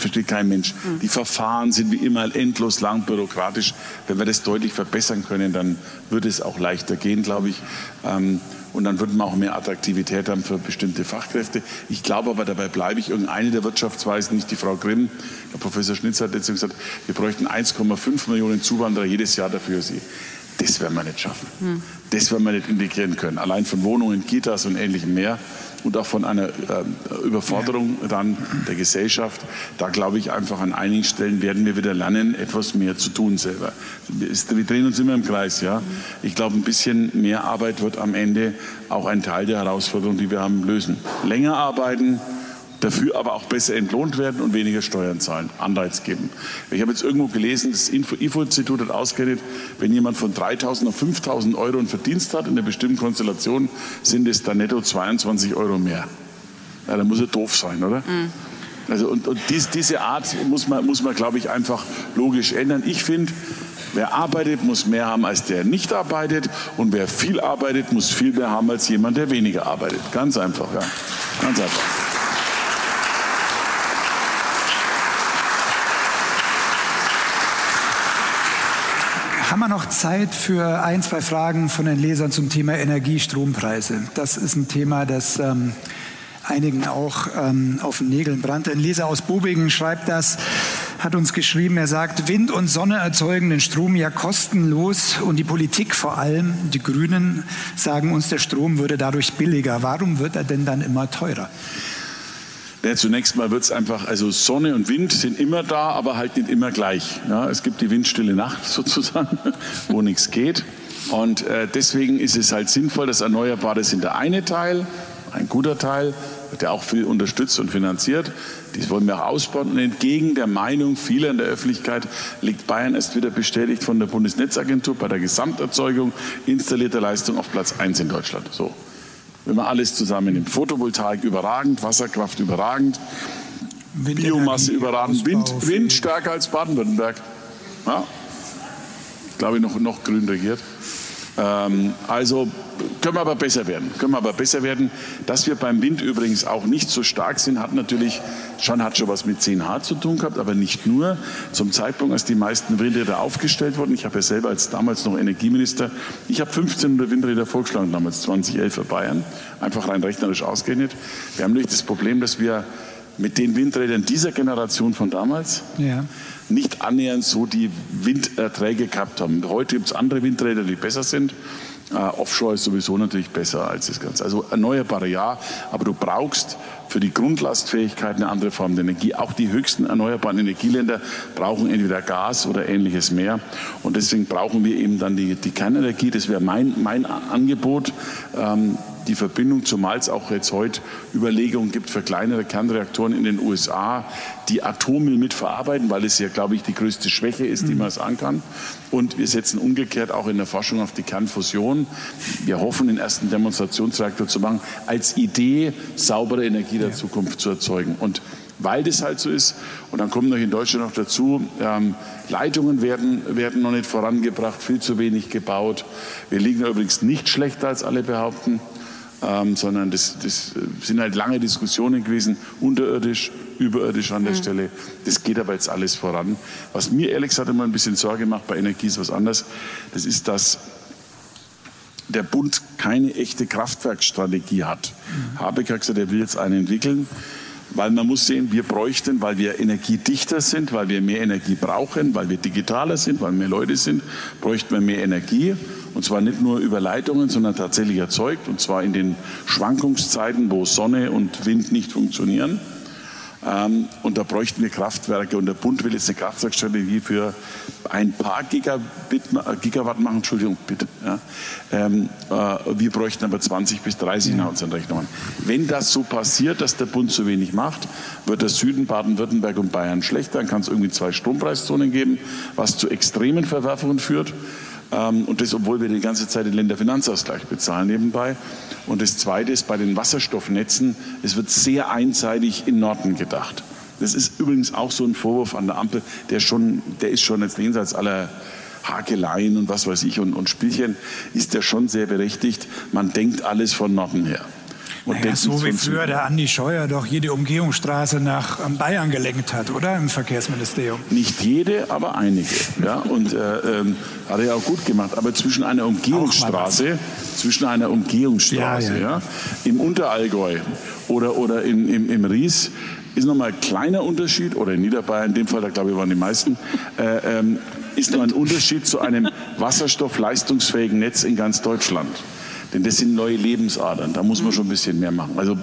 versteht kein Mensch. Mhm. Die Verfahren sind wie immer endlos lang bürokratisch. Wenn wir das deutlich verbessern können, dann würde es auch leichter gehen, glaube ich. Ähm, und dann würden wir auch mehr Attraktivität haben für bestimmte Fachkräfte. Ich glaube aber, dabei bleibe ich irgendeine der Wirtschaftsweisen, nicht die Frau Grimm. Der Professor Schnitzer hat letztens gesagt, wir bräuchten 1,5 Millionen Zuwanderer jedes Jahr dafür sie. Das werden wir nicht schaffen. Hm. Das werden wir nicht integrieren können. Allein von Wohnungen, Kitas und ähnlichem mehr und auch von einer äh, Überforderung dann der Gesellschaft. Da glaube ich einfach an einigen Stellen werden wir wieder lernen, etwas mehr zu tun selber. Wir drehen uns immer im Kreis, ja. Ich glaube, ein bisschen mehr Arbeit wird am Ende auch ein Teil der Herausforderung, die wir haben, lösen. Länger arbeiten, dafür aber auch besser entlohnt werden und weniger Steuern zahlen, Anreiz geben. Ich habe jetzt irgendwo gelesen, das IFO-Institut hat ausgerechnet, wenn jemand von 3.000 auf 5.000 Euro einen Verdienst hat in einer bestimmten Konstellation, sind es dann netto 22 Euro mehr. Ja, da muss er doof sein, oder? Mhm. Also und, und dies, diese Art muss man, muss man, glaube ich, einfach logisch ändern. Ich finde, wer arbeitet, muss mehr haben als der nicht arbeitet und wer viel arbeitet, muss viel mehr haben als jemand, der weniger arbeitet. Ganz einfach, ja. Ganz einfach. Haben wir noch Zeit für ein, zwei Fragen von den Lesern zum Thema Energiestrompreise? Das ist ein Thema, das ähm, einigen auch ähm, auf den Nägeln brannte. Ein Leser aus Bobingen schreibt das. hat uns geschrieben, er sagt, Wind und Sonne erzeugen den Strom ja kostenlos und die Politik vor allem, die Grünen sagen uns, der Strom würde dadurch billiger. Warum wird er denn dann immer teurer? Ja, zunächst mal wird es einfach, also Sonne und Wind sind immer da, aber halt nicht immer gleich. Ja, es gibt die windstille Nacht sozusagen, wo nichts geht. Und äh, deswegen ist es halt sinnvoll, dass Erneuerbare sind der eine Teil, ein guter Teil, der auch viel unterstützt und finanziert. Dies wollen wir auch ausbauen. Und entgegen der Meinung vieler in der Öffentlichkeit liegt Bayern erst wieder bestätigt von der Bundesnetzagentur bei der Gesamterzeugung installierter Leistung auf Platz 1 in Deutschland. So. Wenn man alles zusammennimmt. Photovoltaik überragend, Wasserkraft überragend, Biomasse überragend, Wind, Wind stärker als Baden-Württemberg. Ja? Glaube ich, noch, noch grün regiert. Ähm, also können wir aber besser werden. Können wir aber besser werden. Dass wir beim Wind übrigens auch nicht so stark sind, hat natürlich schon, hat schon was mit 10H zu tun gehabt, aber nicht nur. Zum Zeitpunkt, als die meisten Windräder aufgestellt wurden, ich habe ja selber als damals noch Energieminister, ich habe 1500 Windräder vorgeschlagen, damals 2011 für Bayern, einfach rein rechnerisch ausgerechnet. Wir haben nämlich das Problem, dass wir mit den Windrädern dieser Generation von damals ja. Nicht annähernd so die Winderträge gehabt haben. Heute gibt es andere Windräder, die besser sind. Uh, Offshore ist sowieso natürlich besser als das Ganze. Also erneuerbare ja, aber du brauchst für die Grundlastfähigkeit eine andere Form der Energie. Auch die höchsten erneuerbaren Energieländer brauchen entweder Gas oder ähnliches mehr. Und deswegen brauchen wir eben dann die, die Kernenergie. Das wäre mein, mein Angebot. Ähm, die Verbindung, zumal es auch jetzt heute Überlegungen gibt für kleinere Kernreaktoren in den USA, die Atommüll mitverarbeiten, weil es ja, glaube ich, die größte Schwäche ist, die mhm. man sagen kann. Und wir setzen umgekehrt auch in der Forschung auf die Kernfusion. Wir hoffen, den ersten Demonstrationsreaktor zu machen, als Idee saubere Energie der Zukunft zu erzeugen. Und weil das halt so ist. Und dann kommt noch in Deutschland noch dazu, ähm, Leitungen werden, werden noch nicht vorangebracht, viel zu wenig gebaut. Wir liegen übrigens nicht schlechter, als alle behaupten ähm, sondern das, das, sind halt lange Diskussionen gewesen, unterirdisch, überirdisch an der mhm. Stelle. Das geht aber jetzt alles voran. Was mir ehrlich gesagt immer ein bisschen Sorge macht bei Energie ist was anderes. Das ist, dass der Bund keine echte Kraftwerkstrategie hat. Mhm. Habeck hat gesagt, er will jetzt eine entwickeln. Weil man muss sehen, wir bräuchten, weil wir energiedichter sind, weil wir mehr Energie brauchen, weil wir digitaler sind, weil mehr Leute sind, bräuchten wir mehr Energie. Und zwar nicht nur über Leitungen, sondern tatsächlich erzeugt. Und zwar in den Schwankungszeiten, wo Sonne und Wind nicht funktionieren. Ähm, und da bräuchten wir Kraftwerke. Und der Bund will jetzt eine Kraftwerkstrategie für ein paar Gigabit, äh, Gigawatt machen. Entschuldigung, bitte. Ja. Ähm, äh, wir bräuchten aber 20 bis 30 nach unseren Rechnungen. Wenn das so passiert, dass der Bund zu wenig macht, wird der Süden, Baden-Württemberg und Bayern schlechter. Dann kann es irgendwie zwei Strompreiszonen geben, was zu extremen Verwerfungen führt. Ähm, und das, obwohl wir die ganze Zeit den Länderfinanzausgleich bezahlen nebenbei. Und das Zweite ist bei den Wasserstoffnetzen, es wird sehr einseitig in Norden gedacht. Das ist übrigens auch so ein Vorwurf an der Ampel, der, schon, der ist schon jetzt jenseits aller Hakeleien und was weiß ich und, und Spielchen, ist der schon sehr berechtigt. Man denkt alles von Norden her. Und naja, so wie früher der Andi Scheuer doch jede Umgehungsstraße nach Bayern gelenkt hat, oder im Verkehrsministerium? Nicht jede, aber einige. Ja, und äh, ähm, hat er auch gut gemacht. Aber zwischen einer Umgehungsstraße, zwischen einer Umgehungsstraße, ja, ja. ja, im Unterallgäu oder, oder im, im, im Ries ist nochmal ein kleiner Unterschied, oder in Niederbayern, in dem Fall, da glaube ich, waren die meisten, äh, ähm, ist noch ein Unterschied zu einem wasserstoffleistungsfähigen Netz in ganz Deutschland. Denn das sind neue Lebensadern, da muss man schon ein bisschen mehr machen. Also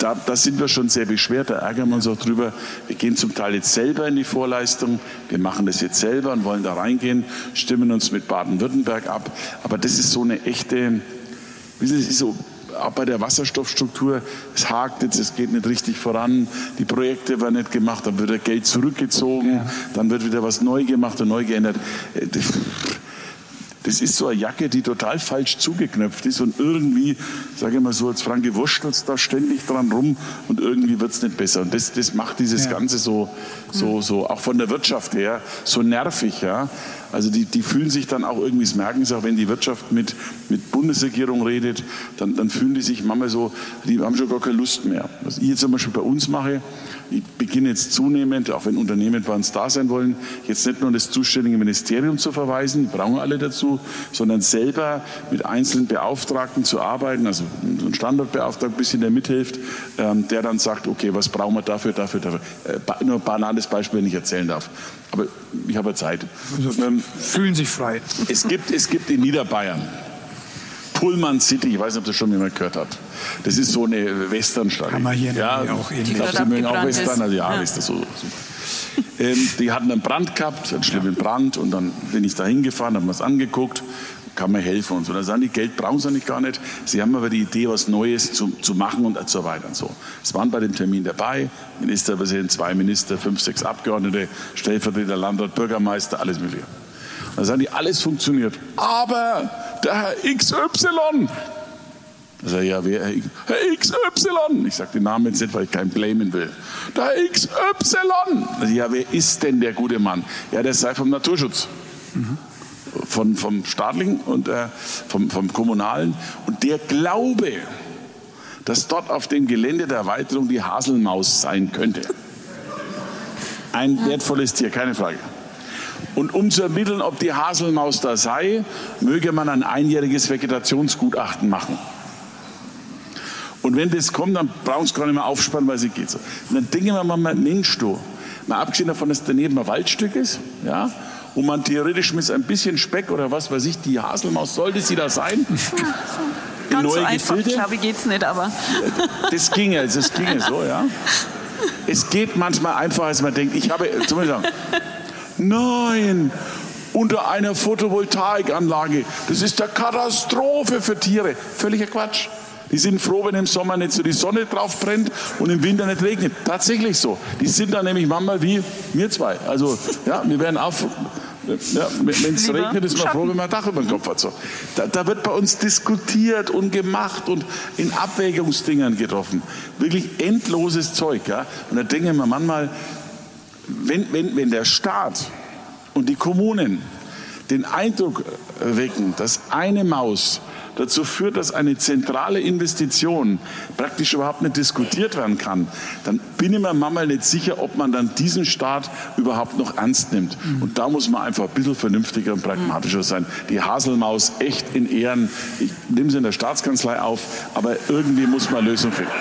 da, da, sind wir schon sehr beschwert, da ärgern wir uns auch drüber. Wir gehen zum Teil jetzt selber in die Vorleistung, wir machen das jetzt selber und wollen da reingehen, stimmen uns mit Baden-Württemberg ab. Aber das ist so eine echte, wie Sie, so, auch bei der Wasserstoffstruktur, es hakt jetzt, es geht nicht richtig voran, die Projekte werden nicht gemacht, dann wird Geld zurückgezogen, ja. dann wird wieder was neu gemacht und neu geändert. Das ist so eine Jacke, die total falsch zugeknöpft ist und irgendwie, sage ich mal so, als Franke wurschtelt da ständig dran rum und irgendwie wird es nicht besser. Und das, das macht dieses ja. Ganze so, so, so, auch von der Wirtschaft her, so nervig. Ja? Also die, die fühlen sich dann auch irgendwie, das merken sie auch, wenn die Wirtschaft mit, mit Bundesregierung redet, dann, dann fühlen die sich manchmal so, die haben schon gar keine Lust mehr. Was ich jetzt zum Beispiel bei uns mache, ich beginne jetzt zunehmend, auch wenn Unternehmen bei uns da sein wollen, jetzt nicht nur das zuständige Ministerium zu verweisen, die brauchen alle dazu, sondern selber mit einzelnen Beauftragten zu arbeiten, also ein Standortbeauftragter ein bisschen, der mithilft, ähm, der dann sagt, okay, was brauchen wir dafür, dafür, dafür. Äh, nur ein banales Beispiel, wenn ich erzählen darf. Aber ich habe Zeit. Also, ähm, fühlen sich frei. Es gibt, es gibt in Niederbayern Pullman City, ich weiß nicht, ob das schon jemand gehört hat. Das ist so eine Westernstadt. Kann man hier ja, auch ähnlich. Ich glaube, sie mögen auch Western, also ja, ja. ist das so. Ähm, die hatten einen Brand gehabt, einen schlimmen Brand und dann bin ich da hingefahren, habe mir das angeguckt, kann mir helfen und so. Da sagen die, Geld brauchen sie nicht gar nicht. Sie haben aber die Idee, was Neues zu, zu machen und so weiter und so. Es waren bei dem Termin dabei, Ministerpräsident, zwei Minister, fünf, sechs Abgeordnete, Stellvertreter, Landrat, Bürgermeister, alles mögliche. Da sagen die, alles funktioniert. Aber der Herr XY. Da sage ja, wer? Herr XY. Ich sage den Namen jetzt nicht, weil ich keinen blamen will. Der Herr XY. Ich, ja, wer ist denn der gute Mann? Ja, der sei vom Naturschutz. Mhm. Von, vom staatlichen und äh, vom, vom kommunalen. Und der Glaube, dass dort auf dem Gelände der Erweiterung die Haselmaus sein könnte. Ein wertvolles Tier, keine Frage. Und um zu ermitteln, ob die Haselmaus da sei, möge man ein einjähriges Vegetationsgutachten machen. Und wenn das kommt, dann brauchen sie gar nicht mehr aufspannen, weil sie geht so. Und dann denken wir mal, Mensch, du, mal abgesehen davon, dass daneben ein Waldstück ist, ja, und man theoretisch mit ein bisschen Speck oder was weiß ich, die Haselmaus, sollte sie da sein? Ganz neue so einfach, Gefilde? glaube ich, geht's nicht, aber. Das ginge, das ginge so, ja. Es geht manchmal einfacher, als man denkt. Ich habe, zum Beispiel, Nein, unter einer Photovoltaikanlage. Das ist eine Katastrophe für Tiere. Völliger Quatsch. Die sind froh, wenn im Sommer nicht so die Sonne drauf brennt und im Winter nicht regnet. Tatsächlich so. Die sind dann nämlich manchmal wie wir zwei. Also, ja, wir werden auch, ja, wenn es regnet, ist man froh, wenn man ein Dach über dem Kopf hat. So. Da, da, wird bei uns diskutiert und gemacht und in Abwägungsdingern getroffen. Wirklich endloses Zeug. Ja? Und da denken wir manchmal, wenn, wenn, wenn der Staat und die Kommunen den Eindruck wecken, dass eine Maus dazu führt, dass eine zentrale Investition praktisch überhaupt nicht diskutiert werden kann, dann bin ich mir manchmal nicht sicher, ob man dann diesen Staat überhaupt noch ernst nimmt. Und da muss man einfach ein bisschen vernünftiger und pragmatischer sein. Die Haselmaus echt in Ehren. Ich nehme sie in der Staatskanzlei auf, aber irgendwie muss man eine Lösung finden.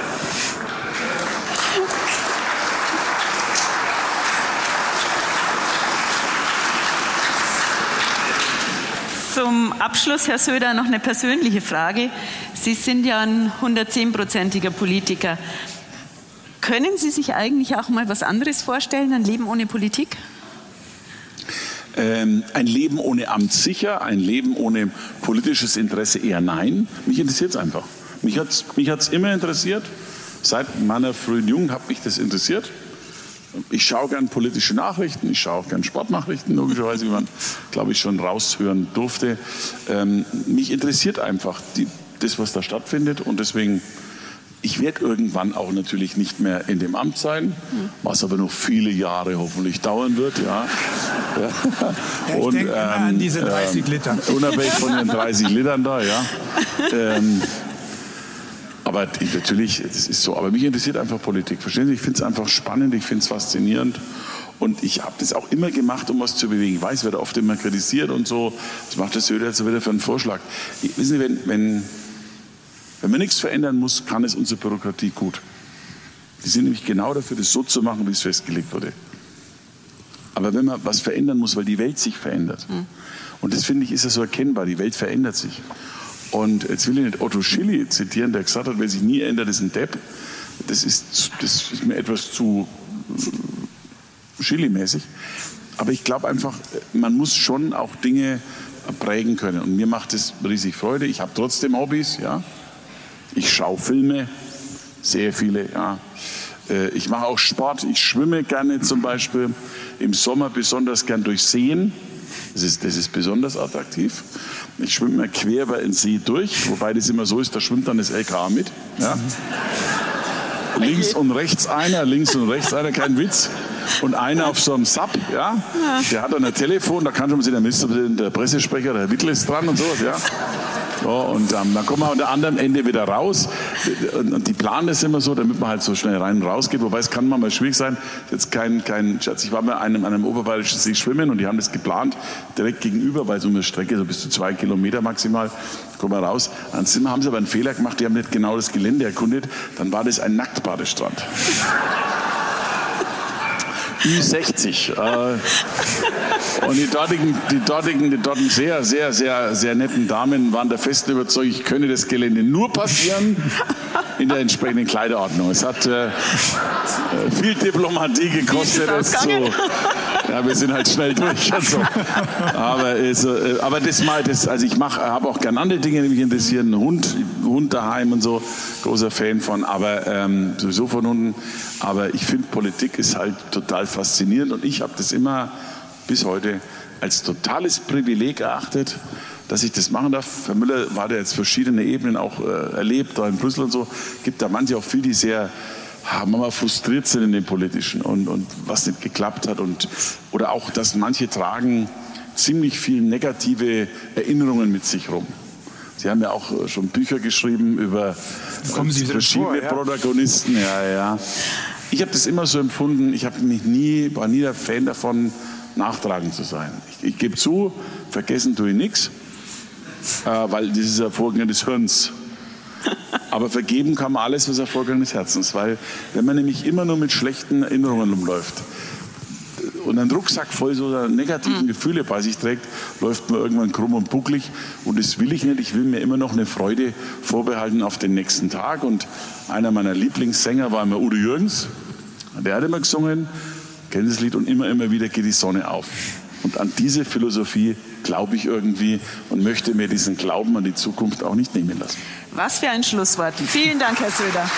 Zum Abschluss, Herr Söder, noch eine persönliche Frage. Sie sind ja ein 110-prozentiger Politiker. Können Sie sich eigentlich auch mal was anderes vorstellen, ein Leben ohne Politik? Ähm, ein Leben ohne Amt sicher, ein Leben ohne politisches Interesse eher nein. Mich interessiert es einfach. Mich hat es mich immer interessiert. Seit meiner frühen Jugend hat mich das interessiert. Ich schaue gern politische Nachrichten, ich schaue auch gern Sportnachrichten, logischerweise, wie man, glaube ich, schon raushören durfte. Ähm, mich interessiert einfach die, das, was da stattfindet und deswegen, ich werde irgendwann auch natürlich nicht mehr in dem Amt sein, was aber noch viele Jahre hoffentlich dauern wird. Ja. ja ich und, denke ähm, an diese 30 ähm, Liter. Unabhängig von den 30 Litern da, ja. Ähm, aber natürlich, es ist so. Aber mich interessiert einfach Politik. Verstehen Sie? Ich finde es einfach spannend, ich finde es faszinierend. Und ich habe das auch immer gemacht, um was zu bewegen. Ich weiß, werde oft immer kritisiert und so. Das macht das Söder jetzt wieder für einen Vorschlag. wissen Sie, wenn, wenn, wenn man nichts verändern muss, kann es unsere Bürokratie gut. Die sind nämlich genau dafür, das so zu machen, wie es festgelegt wurde. Aber wenn man was verändern muss, weil die Welt sich verändert, hm. und das finde ich, ist ja so erkennbar, die Welt verändert sich. Und jetzt will ich nicht Otto Schilly zitieren, der gesagt hat, wer sich nie ändert, ist ein Depp. Das ist, das ist mir etwas zu Schilly-mäßig. Aber ich glaube einfach, man muss schon auch Dinge prägen können. Und mir macht es riesig Freude. Ich habe trotzdem Hobbys, ja. Ich schaue Filme, sehr viele, ja. Äh, ich mache auch Sport. Ich schwimme gerne zum Beispiel. Im Sommer besonders gern durch Seen. Das ist, das ist besonders attraktiv. Ich schwimme mal quer über den See durch, wobei das immer so ist, da schwimmt dann das LKA mit. Ja. Links und rechts einer, links und rechts einer, kein Witz. Und einer auf so einem Sub, ja, der hat dann ein Telefon, da kann schon mal sehen, der Ministerpräsident, der Pressesprecher, der Herr Wittl ist dran und sowas, ja. So, und ähm, dann kommen wir unter anderem Ende wieder raus. Und, die planen das immer so, damit man halt so schnell rein und raus geht. Wobei es kann manchmal schwierig sein. Jetzt kein, kein Schatz. Ich war bei einem, einem oberbayerischen See schwimmen und die haben das geplant, direkt gegenüber, weil so eine Strecke, so bis zu zwei Kilometer maximal, kommen wir raus. Dann haben sie aber einen Fehler gemacht, die haben nicht genau das Gelände erkundet. Dann war das ein Nacktbadestrand. Ü60. Äh, und die dortigen, die dortigen, die dortigen sehr, sehr, sehr, sehr netten Damen waren der festen Überzeugung, ich könne das Gelände nur passieren in der entsprechenden Kleiderordnung. Es hat äh, viel Diplomatie gekostet. Es so, ja, wir sind halt schnell durch. Also. Aber, ist, äh, aber das mal, das, also ich habe auch gerne andere Dinge, die mich interessieren. Hund, Hund daheim und so, großer Fan von, aber ähm, sowieso von Hunden. Aber ich finde, Politik ist halt total faszinierend und ich habe das immer bis heute als totales Privileg erachtet, dass ich das machen darf. Herr Müller war da jetzt verschiedene Ebenen auch äh, erlebt, da in Brüssel und so. Gibt da manche auch viele, die sehr manchmal frustriert sind in dem Politischen und, und was nicht geklappt hat. Und, oder auch, dass manche tragen ziemlich viel negative Erinnerungen mit sich rum. Sie haben ja auch äh, schon Bücher geschrieben über verschiedene vor, ja? Protagonisten. Ja, ja. Ich habe das immer so empfunden. Ich habe mich nie, war nie der Fan davon, nachtragend zu sein. Ich, ich gebe zu, vergessen tue ich nichts, äh, weil das ist ein Vorgang des Hirns. Aber vergeben kann man alles, was Vorgang des Herzens. Weil wenn man nämlich immer nur mit schlechten Erinnerungen umläuft, und einen Rucksack voll so negativen mhm. Gefühle bei sich trägt, läuft man irgendwann krumm und bucklig. Und das will ich nicht. Ich will mir immer noch eine Freude vorbehalten auf den nächsten Tag. Und einer meiner Lieblingssänger war immer Udo Jürgens. Der hat immer gesungen, kennt das Lied, und immer, immer wieder geht die Sonne auf. Und an diese Philosophie glaube ich irgendwie und möchte mir diesen Glauben an die Zukunft auch nicht nehmen lassen. Was für ein Schlusswort. Vielen Dank, Herr Söder.